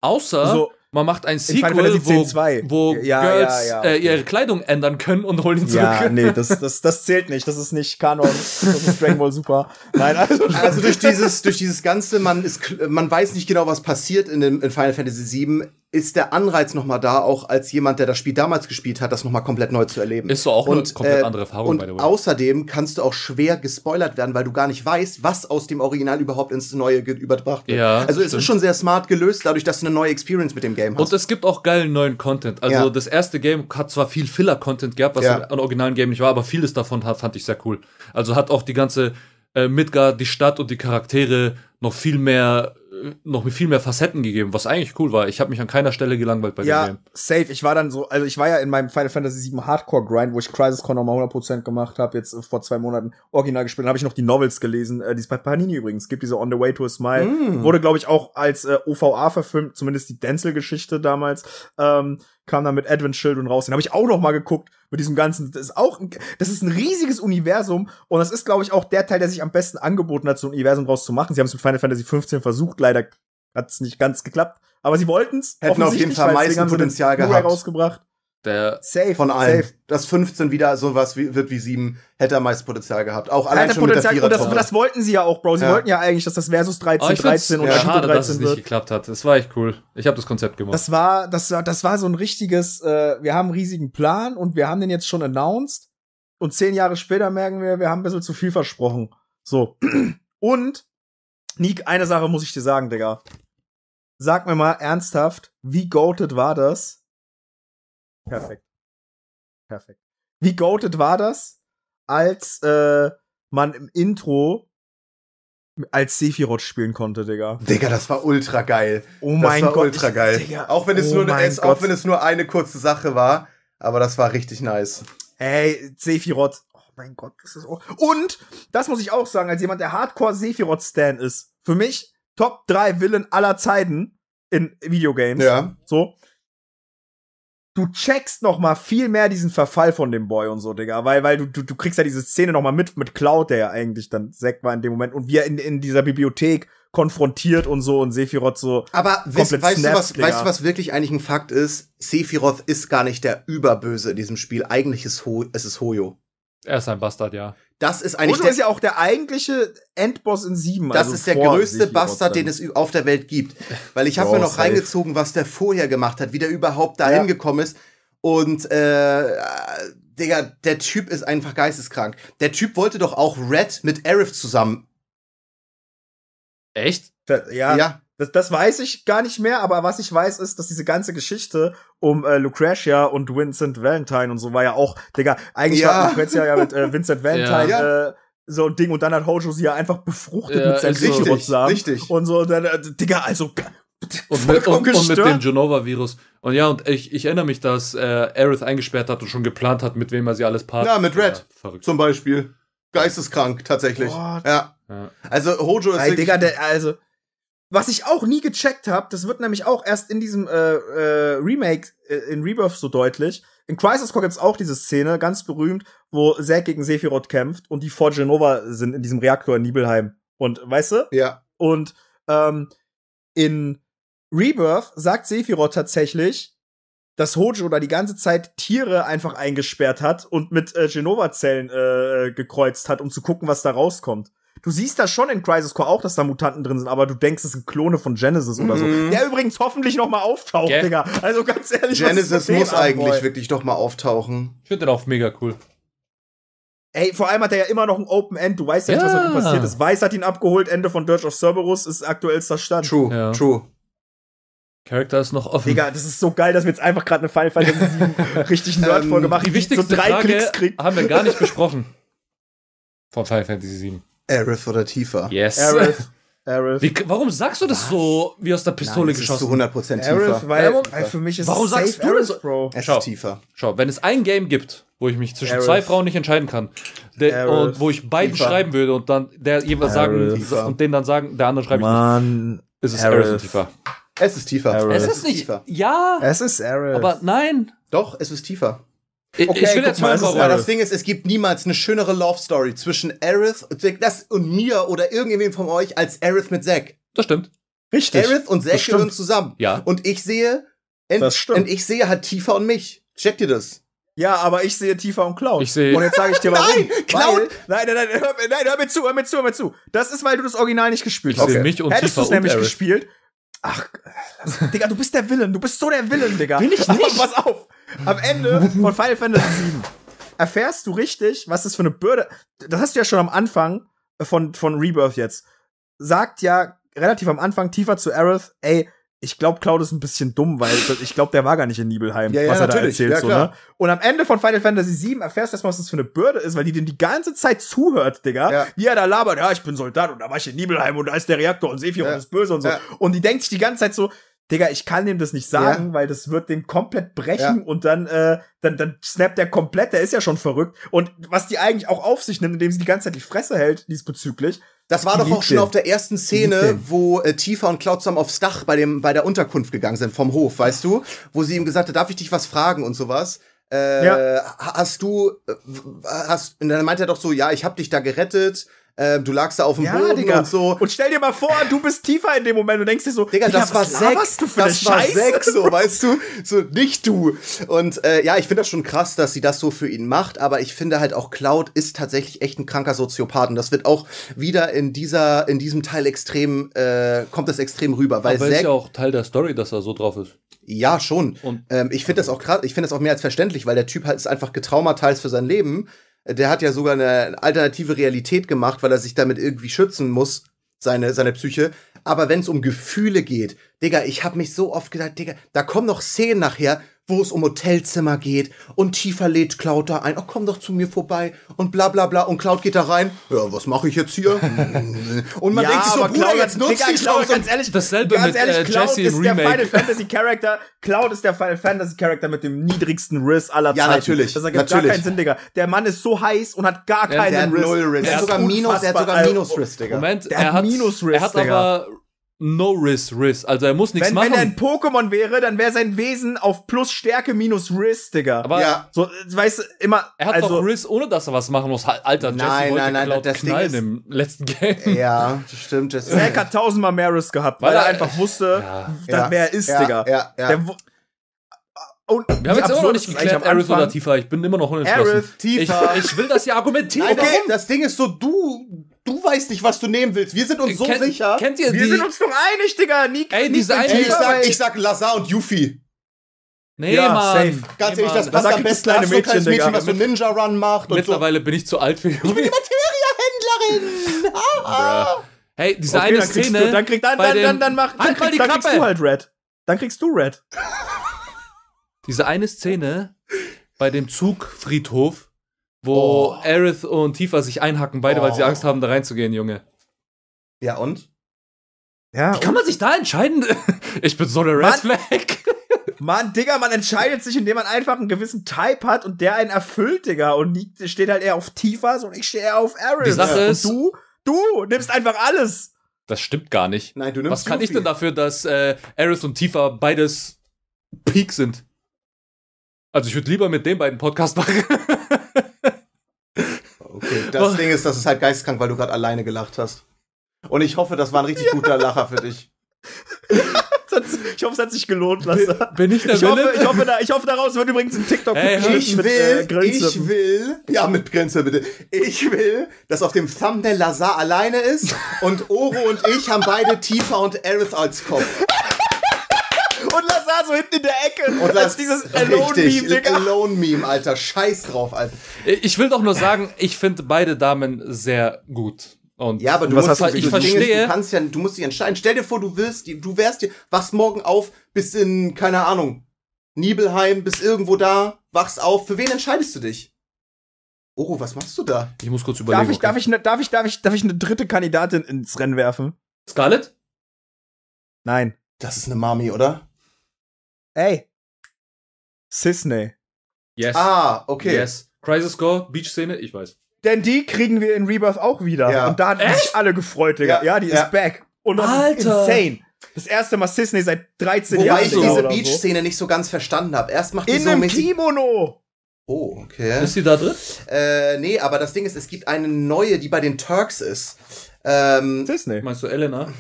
außer so, man macht ein Sequel, wo, wo ja, Girls ja, ja, okay. äh, ihre Kleidung ändern können und holen ihn zurück. Ja, nee, das, das, das zählt nicht. Das ist nicht Kanon. Das ist Dragon Ball Super. Nein, also, also durch dieses, durch dieses Ganze, man ist, man weiß nicht genau, was passiert in, dem, in Final Fantasy VII ist der Anreiz noch mal da, auch als jemand, der das Spiel damals gespielt hat, das noch mal komplett neu zu erleben. Ist so auch und, eine komplett äh, andere Erfahrung. Und außerdem kannst du auch schwer gespoilert werden, weil du gar nicht weißt, was aus dem Original überhaupt ins Neue überbracht wird. Ja, also es ist schon sehr smart gelöst, dadurch, dass du eine neue Experience mit dem Game hast. Und es gibt auch geilen neuen Content. Also ja. das erste Game hat zwar viel Filler-Content gehabt, was ja. im originalen Game nicht war, aber vieles davon fand ich sehr cool. Also hat auch die ganze äh, Midgard, die Stadt und die Charaktere noch viel mehr noch mit viel mehr Facetten gegeben, was eigentlich cool war. Ich habe mich an keiner Stelle gelangweilt bei ja, dem Game. safe. Ich war dann so, also ich war ja in meinem Final Fantasy VII Hardcore Grind, wo ich Crisis Core nochmal 100% gemacht habe, jetzt vor zwei Monaten original gespielt. Dann habe ich noch die Novels gelesen, äh, die es bei Panini übrigens gibt, diese On the Way to a Smile. Mm. Wurde, glaube ich, auch als äh, OVA verfilmt, zumindest die Denzel-Geschichte damals. Ähm, kam dann mit Advent Children raus. Den habe ich auch noch mal geguckt mit diesem ganzen. Das ist auch, ein, das ist ein riesiges Universum und das ist, glaube ich, auch der Teil, der sich am besten angeboten hat, so ein Universum draus zu machen. Sie haben es mit Final Fantasy 15 versucht, leider Hat's nicht ganz geklappt. Aber sie wollten's. Hätten auf jeden Fall meisten Potenzial gehabt. rausgebracht. Der safe, von allen. Safe. Dass 15 wieder sowas wie, wird wie 7, hätte am meisten Potenzial gehabt. Auch allein schon Potenzial, mit der und das, das wollten sie ja auch, Bro. Sie ja. wollten ja eigentlich, dass das Versus 13, oh, 13 und ja. Schade, 13 dass es nicht wird. geklappt hat. Das war echt cool. Ich habe das Konzept gemacht. Das war, das war, das war so ein richtiges, äh, wir haben einen riesigen Plan und wir haben den jetzt schon announced. Und zehn Jahre später merken wir, wir haben ein bisschen zu viel versprochen. So. Und, Nick, eine Sache muss ich dir sagen, Digga. Sag mir mal ernsthaft, wie goated war das? Perfekt. Perfekt. Wie goated war das, als äh, man im Intro als Sephiroth spielen konnte, Digga. Digga, das war ultra geil. Oh mein das war Gott. ultra geil. Digga, auch wenn es oh nur es, auch wenn es nur eine kurze Sache war, aber das war richtig nice. Ey, Sephiroth. Oh mein Gott, das ist auch. Und, das muss ich auch sagen, als jemand, der Hardcore Sephiroth-Stan ist, für mich Top 3 Villain aller Zeiten in Videogames. Ja. So. Du checkst noch mal viel mehr diesen Verfall von dem Boy und so, Digga, weil, weil du, du, du kriegst ja diese Szene noch mal mit, mit Cloud, der ja eigentlich dann Zack war in dem Moment und wie er in, in dieser Bibliothek konfrontiert und so und Sephiroth so. Aber weißt, weißt, snaps, du, was, weißt du, was wirklich eigentlich ein Fakt ist? Sephiroth ist gar nicht der Überböse in diesem Spiel. Eigentlich ist Ho es ist Hoyo. Er ist ein Bastard, ja. Das ist eigentlich. Der, ist ja auch der eigentliche Endboss in 7. Das also ist der größte Bastard, den es auf der Welt gibt. Weil ich habe mir noch safe. reingezogen, was der vorher gemacht hat, wie der überhaupt dahin ja. gekommen ist. Und äh, Digga, der Typ ist einfach geisteskrank. Der Typ wollte doch auch Red mit Aerith zusammen Echt? Ja. ja. Das, das weiß ich gar nicht mehr, aber was ich weiß, ist, dass diese ganze Geschichte um äh, Lucretia und Vincent Valentine und so war ja auch, Digga, eigentlich ja. war Lucretia ja mit äh, Vincent Valentine ja. äh, so ein Ding und dann hat Hojo sie ja einfach befruchtet ja, mit seinem Sephiroth-Samen. Richtig. Und so, dann, äh, Digga, also und mit, und, und mit, dem Genova-Virus. Und ja, und ich, ich erinnere mich, dass äh, Aerith eingesperrt hat und schon geplant hat, mit wem er sie alles parkt. Ja, mit Red. Ja, zum Beispiel. Geisteskrank, tatsächlich. What? Ja. Ja. Also Hojo ist Ey, Digga, der, also was ich auch nie gecheckt habe, das wird nämlich auch erst in diesem äh, äh, Remake äh, in Rebirth so deutlich. In Crisis Core gibt's auch diese Szene, ganz berühmt, wo Zack gegen Sephiroth kämpft und die vor Genova sind in diesem Reaktor in Nibelheim. Und weißt du? Ja. Und ähm, in Rebirth sagt Sephiroth tatsächlich, dass Hojo da die ganze Zeit Tiere einfach eingesperrt hat und mit äh, Genova-Zellen äh, gekreuzt hat, um zu gucken, was da rauskommt. Du siehst da schon in Crisis Core auch, dass da Mutanten drin sind, aber du denkst, es sind Klone von Genesis oder so. Mhm. Der übrigens hoffentlich noch mal auftaucht, yeah. Digga. Also ganz ehrlich, Genesis muss eigentlich Boy? wirklich noch mal auftauchen. Ich finde den auch mega cool. Ey, vor allem hat er ja immer noch ein Open End. Du weißt ja, ja. nicht, was mit ihm passiert ist. Weiß hat ihn abgeholt, Ende von Dirge of Cerberus ist aktuellster Stand. True, ja. true. Charakter ist noch offen. Digga, das ist so geil, dass wir jetzt einfach gerade eine Final Fantasy 7 richtig nerdvoll ähm, gemacht Die wichtigste so drei Frage Klicks kriegt. haben wir gar nicht besprochen. Von Final Fantasy 7. Aerith oder tiefer? Yes. Aerith. Aerith. Wie, warum sagst du das so wie aus der Pistole Nein, geschossen? Ist zu 100% tiefer. Aerith, weil, weil für mich ist warum es sagst du Aerith, Bro. Es schau, ist tiefer. Schau, wenn es ein Game gibt, wo ich mich zwischen Aerith. zwei Frauen nicht entscheiden kann, der, und wo ich beiden tiefer. schreiben würde und dann der jeweils sagen tiefer. und den dann sagen, der andere schreibt Mann, ist es Aerith, Aerith tiefer. Es ist tiefer. Aerith. Es ist nicht tiefer. Ja. Es ist Aerith. Aber nein. Doch, es ist tiefer. Ich, okay, ich will jetzt mal, mal das Ding ist, es gibt niemals eine schönere Love Story zwischen Aerith das und mir oder irgendjemandem von euch als Aerith mit Zack. Das stimmt. Richtig. Aerith und Zack gehören zusammen. Ja. Und ich sehe, das stimmt. und ich sehe halt Tifa und mich. Checkt ihr das? Ja, aber ich sehe Tifa und Cloud. Ich sehe. Und jetzt sage ich dir warum. nein, Cloud. Weil, nein, nein, nein, hör, nein, hör mir zu, hör mir zu, hör mir zu. Das ist, weil du das Original nicht gespielt hast. Ich sehe mich und Hättest Tifa und nämlich Aerith. gespielt, Ach, Digga, du bist der Villain. Du bist so der Villain, Digga. Will ich nicht. Aber pass auf. Am Ende von Final Fantasy VII erfährst du richtig, was das für eine Bürde. Das hast du ja schon am Anfang von, von Rebirth jetzt. Sagt ja relativ am Anfang tiefer zu Aerith, ey, ich glaube, Cloud ist ein bisschen dumm, weil ich glaube, der war gar nicht in Nibelheim, ja, ja, was er da erzählt. Ja, so, ne? Und am Ende von Final Fantasy VII erfährst du erstmal, was das für eine Bürde ist, weil die den die ganze Zeit zuhört, Digga. Ja. Wie er da labert, ja, ich bin Soldat und da war ich in Nibelheim und da ist der Reaktor und Sephiroth ja. ist böse und so. Und die denkt sich die ganze Zeit so, Digga, ich kann dem das nicht sagen, weil das wird den komplett brechen und dann, äh, dann, dann snappt der komplett, der ist ja schon verrückt. Und was die eigentlich auch auf sich nimmt, indem sie die ganze Zeit die Fresse hält diesbezüglich, das war doch auch schon auf der ersten Szene, wo äh, Tifa und zusammen aufs Dach bei dem bei der Unterkunft gegangen sind vom Hof, weißt du, wo sie ihm gesagt hat, darf ich dich was fragen und sowas. Äh, ja. Hast du, äh, hast, und dann meint er doch so, ja, ich hab dich da gerettet, äh, du lagst da auf dem ja, Boden Digga. und so. Und stell dir mal vor, du bist tiefer in dem Moment und denkst dir so, Digga, Digga das war Sex, du für das war Sex, so, weißt du, so nicht du. Und äh, ja, ich finde das schon krass, dass sie das so für ihn macht, aber ich finde halt auch Cloud ist tatsächlich echt ein kranker Soziopath und das wird auch wieder in dieser in diesem Teil extrem äh, kommt das extrem rüber, weil aber Zack, ist ja auch Teil der Story, dass er so drauf ist. Ja, schon. Und ähm, ich finde das auch krass, ich finde das auch mehr als verständlich, weil der Typ halt ist einfach getraumatisiert für sein Leben. Der hat ja sogar eine alternative Realität gemacht, weil er sich damit irgendwie schützen muss, seine, seine Psyche. Aber wenn es um Gefühle geht, Digga, ich hab mich so oft gedacht, Digga, da kommen noch Szenen nachher, wo es um Hotelzimmer geht und tiefer lädt Cloud da ein. Oh, komm doch zu mir vorbei und bla bla bla. Und Cloud geht da rein. Ja, was mache ich jetzt hier? und man ja, denkt sich so, Bruder, Cloud, jetzt nutzt die Chance. Ganz ehrlich, dasselbe ganz mit ehrlich, äh, Cloud Jesse ist der Final Fantasy Charakter. Cloud ist der Final Fantasy Charakter mit dem niedrigsten Riss aller Zeiten. Ja, natürlich. Das ergibt natürlich. gar keinen Sinn, Digga. Der Mann ist so heiß und hat gar keinen der Riss. Null Riss. Der, der hat sogar Minus, der hat sogar Minus Riss, Digga. Moment, der er hat Minus Riss, Er hat aber No Riss Riss. Also er muss nichts machen. Wenn er ein Pokémon wäre, dann wäre sein Wesen auf plus Stärke minus Riss, Digga. Aber ja. so, weißt du, immer. Er hat also, doch Riss, ohne dass er was machen muss. Alter, Jesse nein, wollte nein, nein, das knallen Ding im letzten Game. Ja, das stimmt. Jesse. Zack hat tausendmal mehr Riss gehabt, weil, weil er einfach wusste, ja. dass, wer er ist, ja, Digga. Ja, ja. Der, und wir haben jetzt immer noch nicht geklärt, Aerith oder Tifa. Ich bin immer noch unentschlossen. Aerith, Tifa. Ich, ich will das ja argumentieren. Okay, Warum? das Ding ist so, du du weißt nicht, was du nehmen willst. Wir sind uns so Ken, sicher. Kennt ihr Wir die? sind uns doch einig, Digga. Nie, Ey, diese eine ich, sag, ich sag Lazar und Yuffie. Nee, ja, Mann. Safe. Ganz nee, ehrlich, das passt am besten. Kleine Mädchen, so ein Mädchen, was so Ninja Run macht. Mittlerweile so. bin ich zu alt für Yuffie. Ich bin die Materia-Händlerin. hey, diese okay, eine dann Szene. Du, dann, krieg, dann, dann, dann, dann, mach, halt dann, krieg, dann kriegst du halt Red. Dann kriegst du Red. diese eine Szene bei dem Zugfriedhof, wo oh. Aerith und Tifa sich einhacken, beide, oh. weil sie oh. Angst haben, da reinzugehen, Junge. Ja, und? Ja, Wie kann man sich da entscheiden? ich bin so eine Red Flag. Mann, Digga, man entscheidet sich, indem man einfach einen gewissen Type hat und der einen erfüllt, Digga. Und steht halt eher auf Tifas und ich stehe eher auf Aerith. Die Sache ist, du, du nimmst einfach alles. Das stimmt gar nicht. Nein, du nimmst Was kann ich denn dafür, dass äh, Aerith und Tifa beides Peak sind? Also ich würde lieber mit den beiden Podcast machen. okay, das oh. Ding ist, das ist halt geistkrank, weil du gerade alleine gelacht hast. Und ich hoffe, das war ein richtig ja. guter Lacher für dich. ich hoffe, es hat sich gelohnt, Lasse. Bin ich der ich hoffe, ich hoffe, da, ich hoffe, daraus wird übrigens ein TikTok hey, Ich mit, will, äh, ich will, ja, mit Grenze bitte. Ich will, dass auf dem Thumbnail Lazar alleine ist und Oro und ich haben beide Tifa und Aerith als Kopf. So hinten in der Ecke. Und das dieses Alone-Meme, Digga. Alone-Meme, Alter. Scheiß drauf, Alter. Ich will doch nur sagen, ich finde beide Damen sehr gut. Und ja, aber du musst, halt, ich verstehe. du kannst ja, du musst dich entscheiden. Stell dir vor, du willst, du wärst dir, wachst morgen auf, bis in, keine Ahnung, Nibelheim, bis irgendwo da, wachst auf. Für wen entscheidest du dich? Oh, was machst du da? Ich muss kurz überlegen. Darf ich, okay. darf ich, ne, darf ich, darf ich, darf ich eine dritte Kandidatin ins Rennen werfen? Scarlett? Nein. Das ist eine Mami, oder? Ey. Sisney. Yes. Ah, okay. Yes. Crisis Score, Beach-Szene, ich weiß. Denn die kriegen wir in Rebirth auch wieder. Ja. Und da hat sich alle gefreut, Digga. Ja, ja die ja. ist back. Und das Alter. ist insane. Das erste Mal Sisney seit 13 Wobei Jahren. Wobei ich diese Beach-Szene so. nicht so ganz verstanden habe. Erst macht die in so einem Kimono. Oh, okay. Ist sie da drin? Äh, nee, aber das Ding ist, es gibt eine neue, die bei den Turks ist. Ähm, Disney. Meinst du Elena?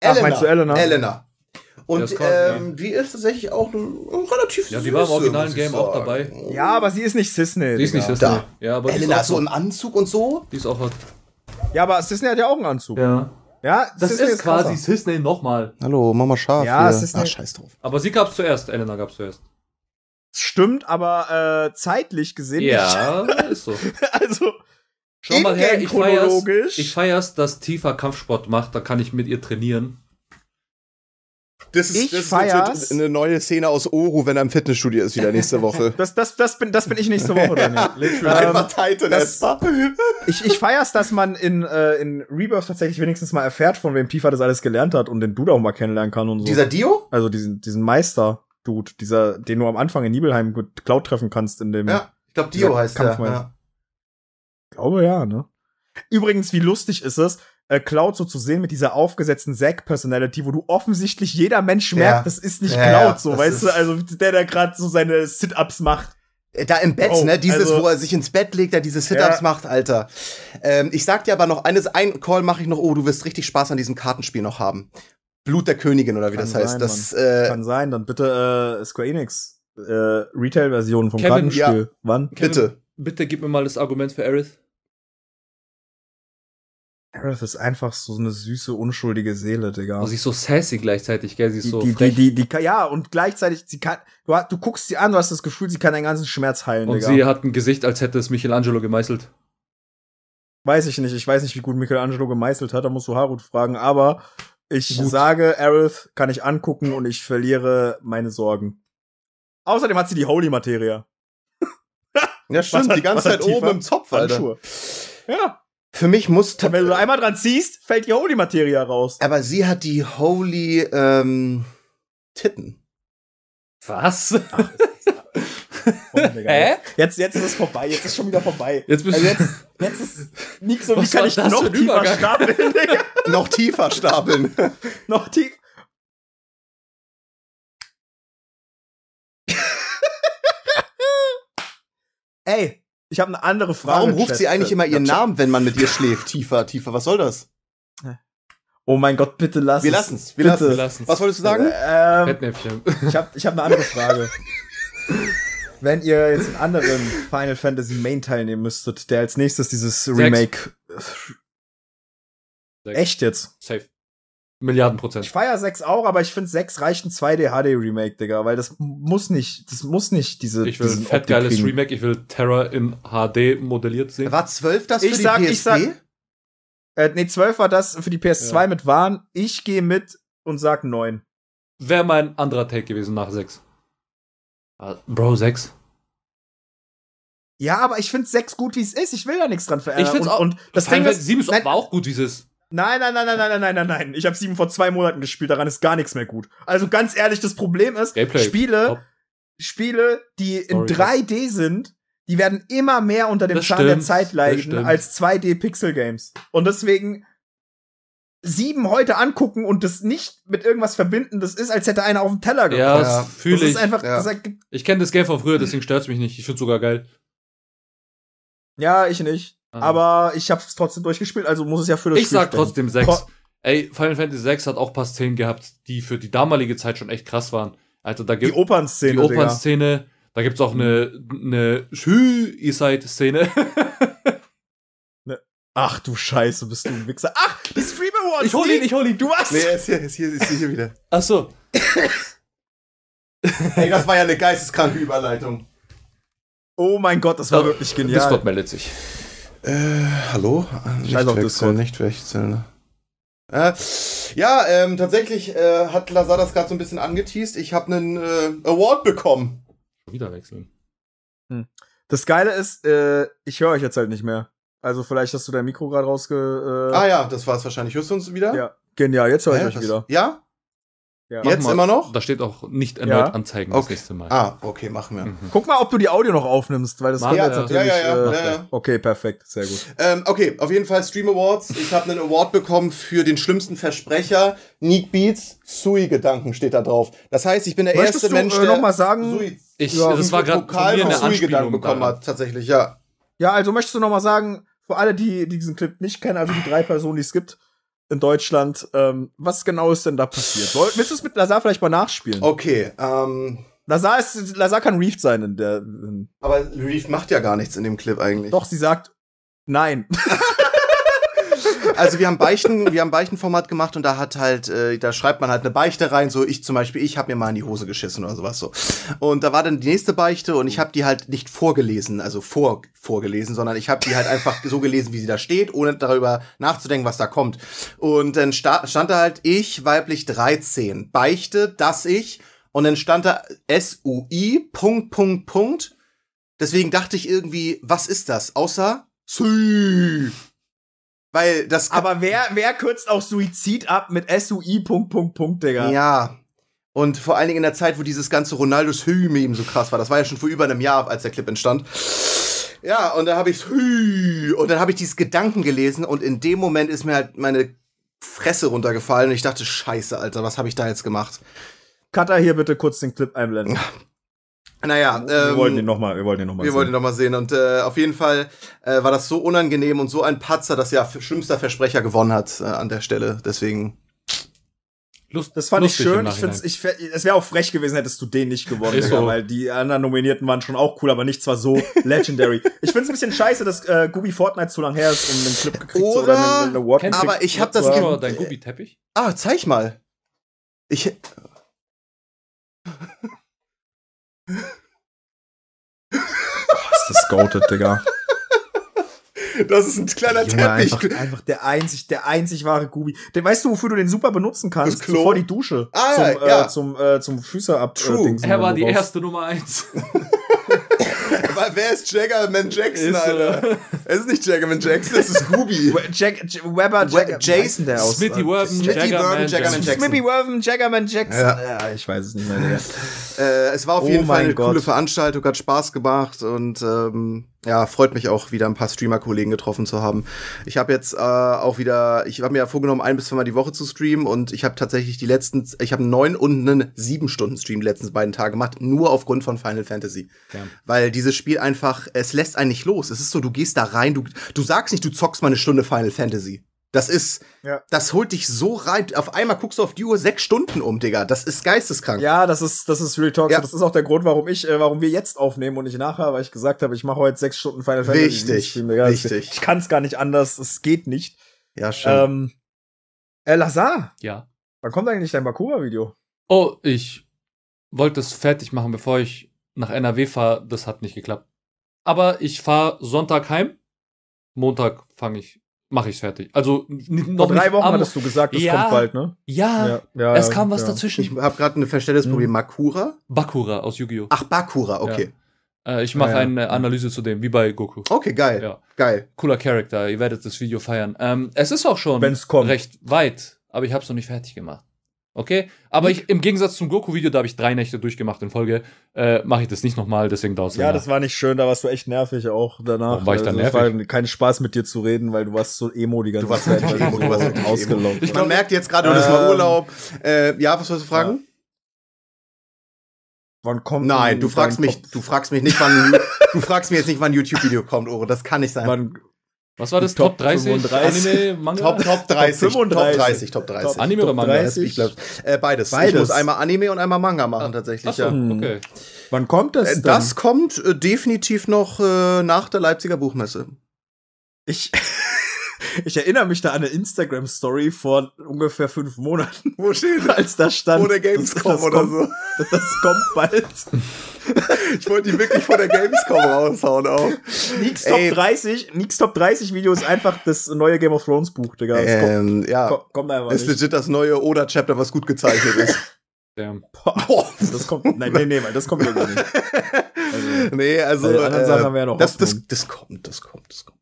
Elena. Ach, meinst du Elena? Elena. Und ja, ähm, die ist tatsächlich auch relativ Ja, die war im originalen Game auch dabei. Ja, aber sie ist nicht Sisney. Die ist nicht Sisney. Da. Ja, aber Elena so im Anzug und so. Die ist auch hot. Ja, aber Sisney hat ja auch einen Anzug. Ja. Ja, das Sisney ist, ist quasi. Sisney nochmal. Hallo, Mama Schaf. Ja, hier. Sisney. Ach, scheiß drauf. Aber sie gab's zuerst, Elena gab's zuerst. Stimmt, aber äh, zeitlich gesehen ja, nicht. Ja, ist so. also, Schau mal her, ich feier's, ich feier's, dass Tifa Kampfsport macht, da kann ich mit ihr trainieren. Das ist, ich das ist eine neue Szene aus Oru, wenn er im Fitnessstudio ist, wieder nächste Woche. das, das, das, bin, das bin ich nächste Woche, Daniel. ähm, Einfach Titan das, ich, ich feier's, dass man in, äh, in Rebirth tatsächlich wenigstens mal erfährt, von wem Tifa das alles gelernt hat und den Dude auch mal kennenlernen kann und so. Dieser Dio? Also diesen, diesen Meister-Dude, dieser, den du am Anfang in Nibelheim mit Cloud treffen kannst in dem. Ja, ich glaube Dio heißt der. Ja. Ich glaube ja, ne? Übrigens, wie lustig ist es, äh, Cloud so zu sehen mit dieser aufgesetzten Zack-Personality, wo du offensichtlich jeder Mensch merkt, ja. das ist nicht ja, Cloud, so, weißt du, also der da gerade so seine Sit-Ups macht. Da im Bett, oh, ne? Dieses, also, wo er sich ins Bett legt, da diese Sit-Ups ja. macht, Alter. Ähm, ich sag dir aber noch eines, ein Call mache ich noch, oh, du wirst richtig Spaß an diesem Kartenspiel noch haben. Blut der Königin oder wie Kann das heißt. Sein, das äh, Kann sein, dann bitte äh, Square Enix äh, Retail-Version vom Kevin, Kartenspiel. Ja. Wann? Kevin, bitte. Bitte gib mir mal das Argument für Aerith. Aerith ist einfach so eine süße, unschuldige Seele, Digga. Und sie ist so sassy gleichzeitig, gell? Sie ist die, so. Die, die, die, die, ja, und gleichzeitig, sie kann, du, du guckst sie an, du hast das Gefühl, sie kann deinen ganzen Schmerz heilen, und Digga. Und sie hat ein Gesicht, als hätte es Michelangelo gemeißelt. Weiß ich nicht. Ich weiß nicht, wie gut Michelangelo gemeißelt hat, da musst du Harut fragen, aber ich gut. sage, Aerith kann ich angucken und ich verliere meine Sorgen. Außerdem hat sie die Holy Materia. ja, stimmt, die ganze Zeit oben im Zopf, Alter. Ja. Für mich muss. Wenn du einmal dran ziehst, fällt die Holy Materia raus. Aber sie hat die Holy ähm, Titten. Was? Ach, Hä? Jetzt, jetzt ist es vorbei. Jetzt ist schon wieder vorbei. Jetzt bist also jetzt, jetzt ist nicht so, wie kann ich noch tiefer stapeln, Digga? noch tiefer stapeln. noch tief. Ey, ich habe eine andere Frage. Warum ruft sie eigentlich immer ihren Namen, wenn man mit ihr schläft? Tiefer, tiefer. Was soll das? Oh mein Gott, bitte lass wir es. Lassen's, wir bitte. Wir lassen's. Was wolltest du sagen? Ähm, ich habe ich hab eine andere Frage. wenn ihr jetzt einen anderen Final Fantasy Main teilnehmen müsstet, der als nächstes dieses Sechs. Remake. Sechs. Echt jetzt? Safe. Milliarden Prozent. Ich feier 6 auch, aber ich finde 6 reicht ein 2D HD Remake, Digga, weil das muss nicht, das muss nicht diese. Ich will ein fettgeiles Remake, ich will Terra in HD modelliert sehen. War 12 das für ich die sag, PSP? Ich sag, äh, nee, 12 war das für die PS2 ja. mit Waren. Ich gehe mit und sag 9. Wäre mein anderer Take gewesen nach 6. Uh, Bro, 6. Ja, aber ich finde 6 gut, wie es ist. Ich will da nichts dran verändern. Ich finde auch. Und das Ding ist, 7 ist nein, auch gut, wie es ist. Nein, nein, nein, nein, nein, nein, nein, nein. Ich habe sieben vor zwei Monaten gespielt, daran ist gar nichts mehr gut. Also ganz ehrlich, das Problem ist, Gameplay. Spiele, Top. Spiele, die in Sorry. 3D sind, die werden immer mehr unter dem das Schaden stimmt, der Zeit leiden als 2D-Pixel-Games. Und deswegen sieben heute angucken und das nicht mit irgendwas verbinden, das ist, als hätte einer auf den Teller gekommen. Ja, das fühle ich. Das ist einfach, ja. das ich kenne das Game von früher, deswegen stört's mich nicht. Ich find's sogar geil. Ja, ich nicht. Ah. Aber ich hab's trotzdem durchgespielt, also muss es ja für das Ich Spiel sag stellen. trotzdem 6. Tro Ey, Final Fantasy 6 hat auch paar Szenen gehabt, die für die damalige Zeit schon echt krass waren. Also da gibt die Opernszene, die Opernszene, da gibt's auch eine eine Schü-Szene. ne. Ach du Scheiße, bist du ein Wichser. Ach, die Stream Awards. Ich hol ihn, ich hol ihn. Du was? Nee, er ist hier, ist hier, ist hier wieder. Ach so. Ey, das war ja eine geisteskranke Überleitung. Oh mein Gott, das war oh, wirklich genial. Discord meldet sich. Äh, hallo? Nicht Scheiß wechseln, nicht wechseln. Äh, ja, ähm, tatsächlich äh, hat Lazar das gerade so ein bisschen angeteased. Ich habe einen äh, Award bekommen. Wieder wechseln. Hm. Das Geile ist, äh, ich höre euch jetzt halt nicht mehr. Also vielleicht hast du dein Mikro gerade rausge... Äh ah ja, das war es wahrscheinlich. Hörst du uns wieder? Ja, genial. Jetzt höre ich euch wieder. Ja? Ja. Jetzt mal, immer noch? Da steht auch nicht erneut ja. anzeigen okay. das nächste Mal. Ah, okay, machen wir. Mhm. Guck mal, ob du die Audio noch aufnimmst, weil das kommt ja, jetzt natürlich. Ja, ja, ja, äh, Okay, perfekt, sehr gut. Ähm, okay, auf jeden Fall Stream Awards. Ich habe einen Award bekommen für den schlimmsten Versprecher. Neat Beats, Sui-Gedanken steht da drauf. Das heißt, ich bin der Möchtest erste du, Mensch, äh, der noch mal sagen, Sui ich, ja, das war gerade von mir eine Sui-Gedanken bekommen hat, tatsächlich, ja. Ja, also möchtest du noch mal sagen, für alle, die, die diesen Clip nicht kennen, also die drei Personen, die es gibt, in Deutschland. Ähm, was genau ist denn da passiert? Willst du es mit Lazar vielleicht mal nachspielen? Okay, ähm. Lazar, ist, Lazar kann Reef sein in der. In Aber Reef macht ja gar nichts in dem Clip eigentlich. Doch, sie sagt nein. also wir haben Beichten, wir haben Beichtenformat gemacht und da hat halt, äh, da schreibt man halt eine Beichte rein, so ich zum Beispiel, ich habe mir mal in die Hose geschissen oder sowas so. Und da war dann die nächste Beichte und ich habe die halt nicht vorgelesen, also vor vorgelesen, sondern ich habe die halt einfach so gelesen, wie sie da steht, ohne darüber nachzudenken, was da kommt. Und dann sta stand da halt ich weiblich 13 beichte, dass ich und dann stand da S U I Punkt Punkt Punkt. Deswegen dachte ich irgendwie, was ist das? Außer Sü. Weil das Aber wer, wer kürzt auch Suizid ab mit SUI Punkt, Punkt, Punkt, Digga? Ja. Und vor allen Dingen in der Zeit, wo dieses ganze Ronaldos Hü-Meme so krass war. Das war ja schon vor über einem Jahr, als der Clip entstand. Ja, und da habe ich Hü und dann habe ich dieses Gedanken gelesen und in dem Moment ist mir halt meine Fresse runtergefallen und ich dachte, scheiße, Alter, was habe ich da jetzt gemacht? Cutter hier bitte kurz den Clip einblenden. Naja, ähm, wir wollten ihn nochmal, wir wollten ihn nochmal sehen. Wir wollten ihn nochmal sehen und äh, auf jeden Fall äh, war das so unangenehm und so ein Patzer, dass ja schlimmster Versprecher gewonnen hat äh, an der Stelle. Deswegen Lust, das fand ich schön. Ich finde ich, es wäre auch frech gewesen, hättest du den nicht gewonnen, so. weil die anderen Nominierten waren schon auch cool, aber nicht zwar so legendary. ich finde es ein bisschen scheiße, dass äh, Gubi Fortnite zu lang her ist, um einen Clip gekriegt oder, oder eine, eine Award Aber ich habe das ge dein Gubi Teppich. Ah, zeig mal. Ich goated, Digga. Das ist ein kleiner Junge, Teppich. Einfach, einfach, der einzig, der einzig wahre Gubi. Den weißt du, wofür du den super benutzen kannst? Das Klo. Vor die Dusche. Ah, zum, ja. Äh, zum, äh, zum Füße ab. True. Äh, er war die erste Nummer eins. Wer ist Jaggerman Jackson, ist, Alter? Es ist nicht Jaggerman Jackson, es ist Ruby. Jack, Weber, Jack, Jason, der aus. Smithy Worben, Jaggerman Jackson. Smithy Worben, Jaggerman Jackson. Ja. ja. ich weiß es nicht mehr. Äh, es war auf oh jeden Fall eine Gott. coole Veranstaltung, hat Spaß gemacht und ähm, ja, freut mich auch wieder ein paar Streamer-Kollegen getroffen zu haben. Ich habe jetzt äh, auch wieder, ich habe mir ja vorgenommen, ein bis zweimal die Woche zu streamen und ich habe tatsächlich die letzten, ich habe neun und einen sieben Stunden Stream die letzten beiden Tage gemacht, nur aufgrund von Final Fantasy. Ja. Weil dieses Spiel einfach, es lässt einen nicht los. Es ist so, du gehst da rein, du, du sagst nicht, du zockst mal eine Stunde Final Fantasy. Das ist, ja. das holt dich so rein. Auf einmal guckst du auf die Uhr sechs Stunden um, Digga. Das ist geisteskrank. Ja, das ist, das ist Real Talk. Ja. Das ist auch der Grund, warum ich, äh, warum wir jetzt aufnehmen und nicht nachher, weil ich gesagt habe, ich mache heute sechs Stunden Final Fantasy. Richtig, Stream, richtig. Ich kann es gar nicht anders. Es geht nicht. Ja, schön. Ähm, äh, Lazar. Ja. Wann kommt eigentlich dein Bakura-Video? Oh, ich wollte es fertig machen, bevor ich nach NRW fahre. Das hat nicht geklappt. Aber ich fahre Sonntag heim. Montag fange ich mache ich fertig. Also noch Vor drei Wochen hattest du gesagt, das ja, kommt bald, ne? Ja, ja, ja es kam was ja. dazwischen. Ich habe gerade ein Verständnisproblem. Hm. Makura? Bakura aus Yu-Gi-Oh! Ach, Bakura, okay. Äh, ich mache ah, eine Analyse zu dem, wie bei Goku. Okay, geil. Ja. Geil. Cooler Charakter. Ihr werdet das Video feiern. Ähm, es ist auch schon Wenn's kommt. recht weit, aber ich habe es noch nicht fertig gemacht. Okay? Aber ich, im Gegensatz zum Goku-Video, da habe ich drei Nächte durchgemacht in Folge, äh, mache ich das nicht nochmal, deswegen dauert es Ja, das war nicht schön, da warst du echt nervig auch danach. Warum war ich dann also, nervig? war kein Spaß mit dir zu reden, weil du warst so emo die ganze du Zeit. Weil emo, du warst ausgelaugt. Ich Man merkt jetzt gerade, du bist mal ähm, Urlaub. Äh, ja, was wolltest du fragen? Ja. Wann kommt Nein, du fragst mich, Kopf? du fragst mich nicht, wann, du fragst mich jetzt nicht, wann ein YouTube-Video kommt, Ore. Das kann nicht sein. Wann, was war das? Top, Top 30? 35. Anime, Manga? Top, Top 30. Top 35. Top 30, Top 30. Top Anime oder Manga? 30? Äh, beides. beides. Ich muss einmal Anime und einmal Manga machen, ah. tatsächlich. Achso, ja. okay. Wann kommt das? Äh, das kommt äh, definitiv noch äh, nach der Leipziger Buchmesse. Ich. Ich erinnere mich da an eine Instagram-Story vor ungefähr fünf Monaten. Wo steht Als da stand. Vor der Gamescom das, das oder kommt, so. Das, das kommt bald. Ich wollte die wirklich vor der Gamescom raushauen auch. Nix Top Ey. 30, Nix Top 30 Video ist einfach das neue Game of Thrones Buch, Digga. Das ähm, kommt, ja. Kommt, einfach ist nicht. legit das neue Oda-Chapter, was gut gezeichnet ist. Damn. Boah. Das kommt, nein, nee, nee, das kommt irgendwie nicht. Also, nee, also, äh, ja noch das, das, das kommt, das kommt, das kommt.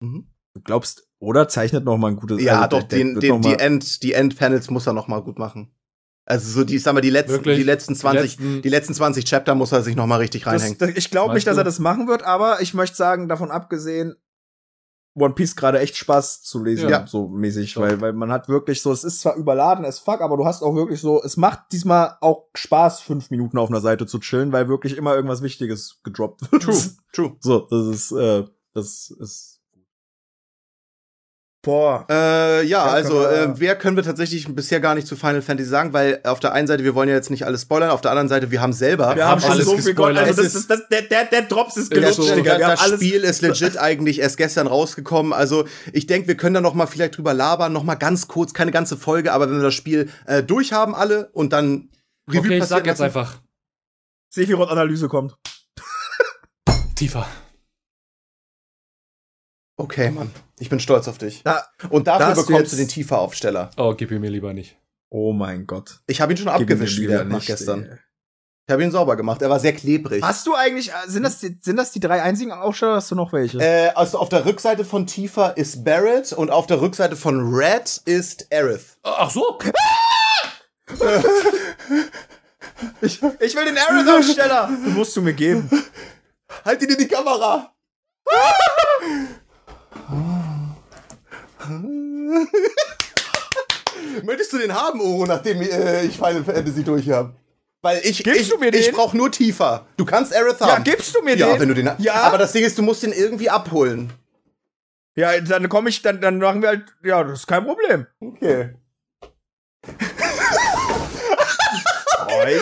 Mhm. Du glaubst, oder zeichnet noch mal ein gutes Ja, also, doch, den, den, die End, die End-Panels muss er noch mal gut machen. Also so die, ich sag mal, die letzten, die letzten 20, die letzten, die letzten 20 Chapter muss er sich noch mal richtig reinhängen. Das, ich glaube nicht, dass er das machen wird, aber ich möchte sagen, davon abgesehen, One Piece gerade echt Spaß zu lesen, ja. so mäßig, so. weil, weil man hat wirklich so, es ist zwar überladen es fuck, aber du hast auch wirklich so, es macht diesmal auch Spaß, fünf Minuten auf einer Seite zu chillen, weil wirklich immer irgendwas Wichtiges gedroppt wird. True, true. So, das ist, äh, das ist Boah. Äh, ja, also äh, wer können wir tatsächlich bisher gar nicht zu Final Fantasy sagen, weil auf der einen Seite, wir wollen ja jetzt nicht alles spoilern, auf der anderen Seite, wir haben selber. Wir haben, haben alles so viel gespoilert. Also das ist, das, der, der, der Drops ist gelutscht, so, Digga. Wir das Spiel ist legit eigentlich erst gestern rausgekommen. Also ich denke, wir können da noch mal vielleicht drüber labern, noch mal ganz kurz, keine ganze Folge, aber wenn wir das Spiel äh, durchhaben alle und dann Review Okay, ich sag jetzt einfach. Sephiroth-Analyse kommt. Tiefer. Okay, Mann. Ich bin stolz auf dich. Da, und dafür bekommst du, du den Tiefer-Aufsteller. Oh, gib ihn mir lieber nicht. Oh mein Gott. Ich habe ihn schon gib abgewischt wieder nach gestern. Ey. Ich habe ihn sauber gemacht. Er war sehr klebrig. Hast du eigentlich, äh, sind das, die, sind das die drei einzigen Aufsteller oder hast du noch welche? Äh, also auf der Rückseite von Tifa ist Barrett und auf der Rückseite von Red ist Aerith. Ach so. ich, ich will den Aerith-Aufsteller. Den musst du mir geben. Halt ihn in die Kamera. Möchtest du den haben, Oro, nachdem äh, ich Final Fantasy durch habe? Weil ich, Gibst ich, du mir den? ich brauch nur tiefer. Du kannst Aerith haben. Ja, gibst du mir ja, den? wenn du den Ja. Aber das Ding ist, du musst den irgendwie abholen. Ja, dann komme ich, dann, dann machen wir halt, ja, das ist kein Problem. Okay.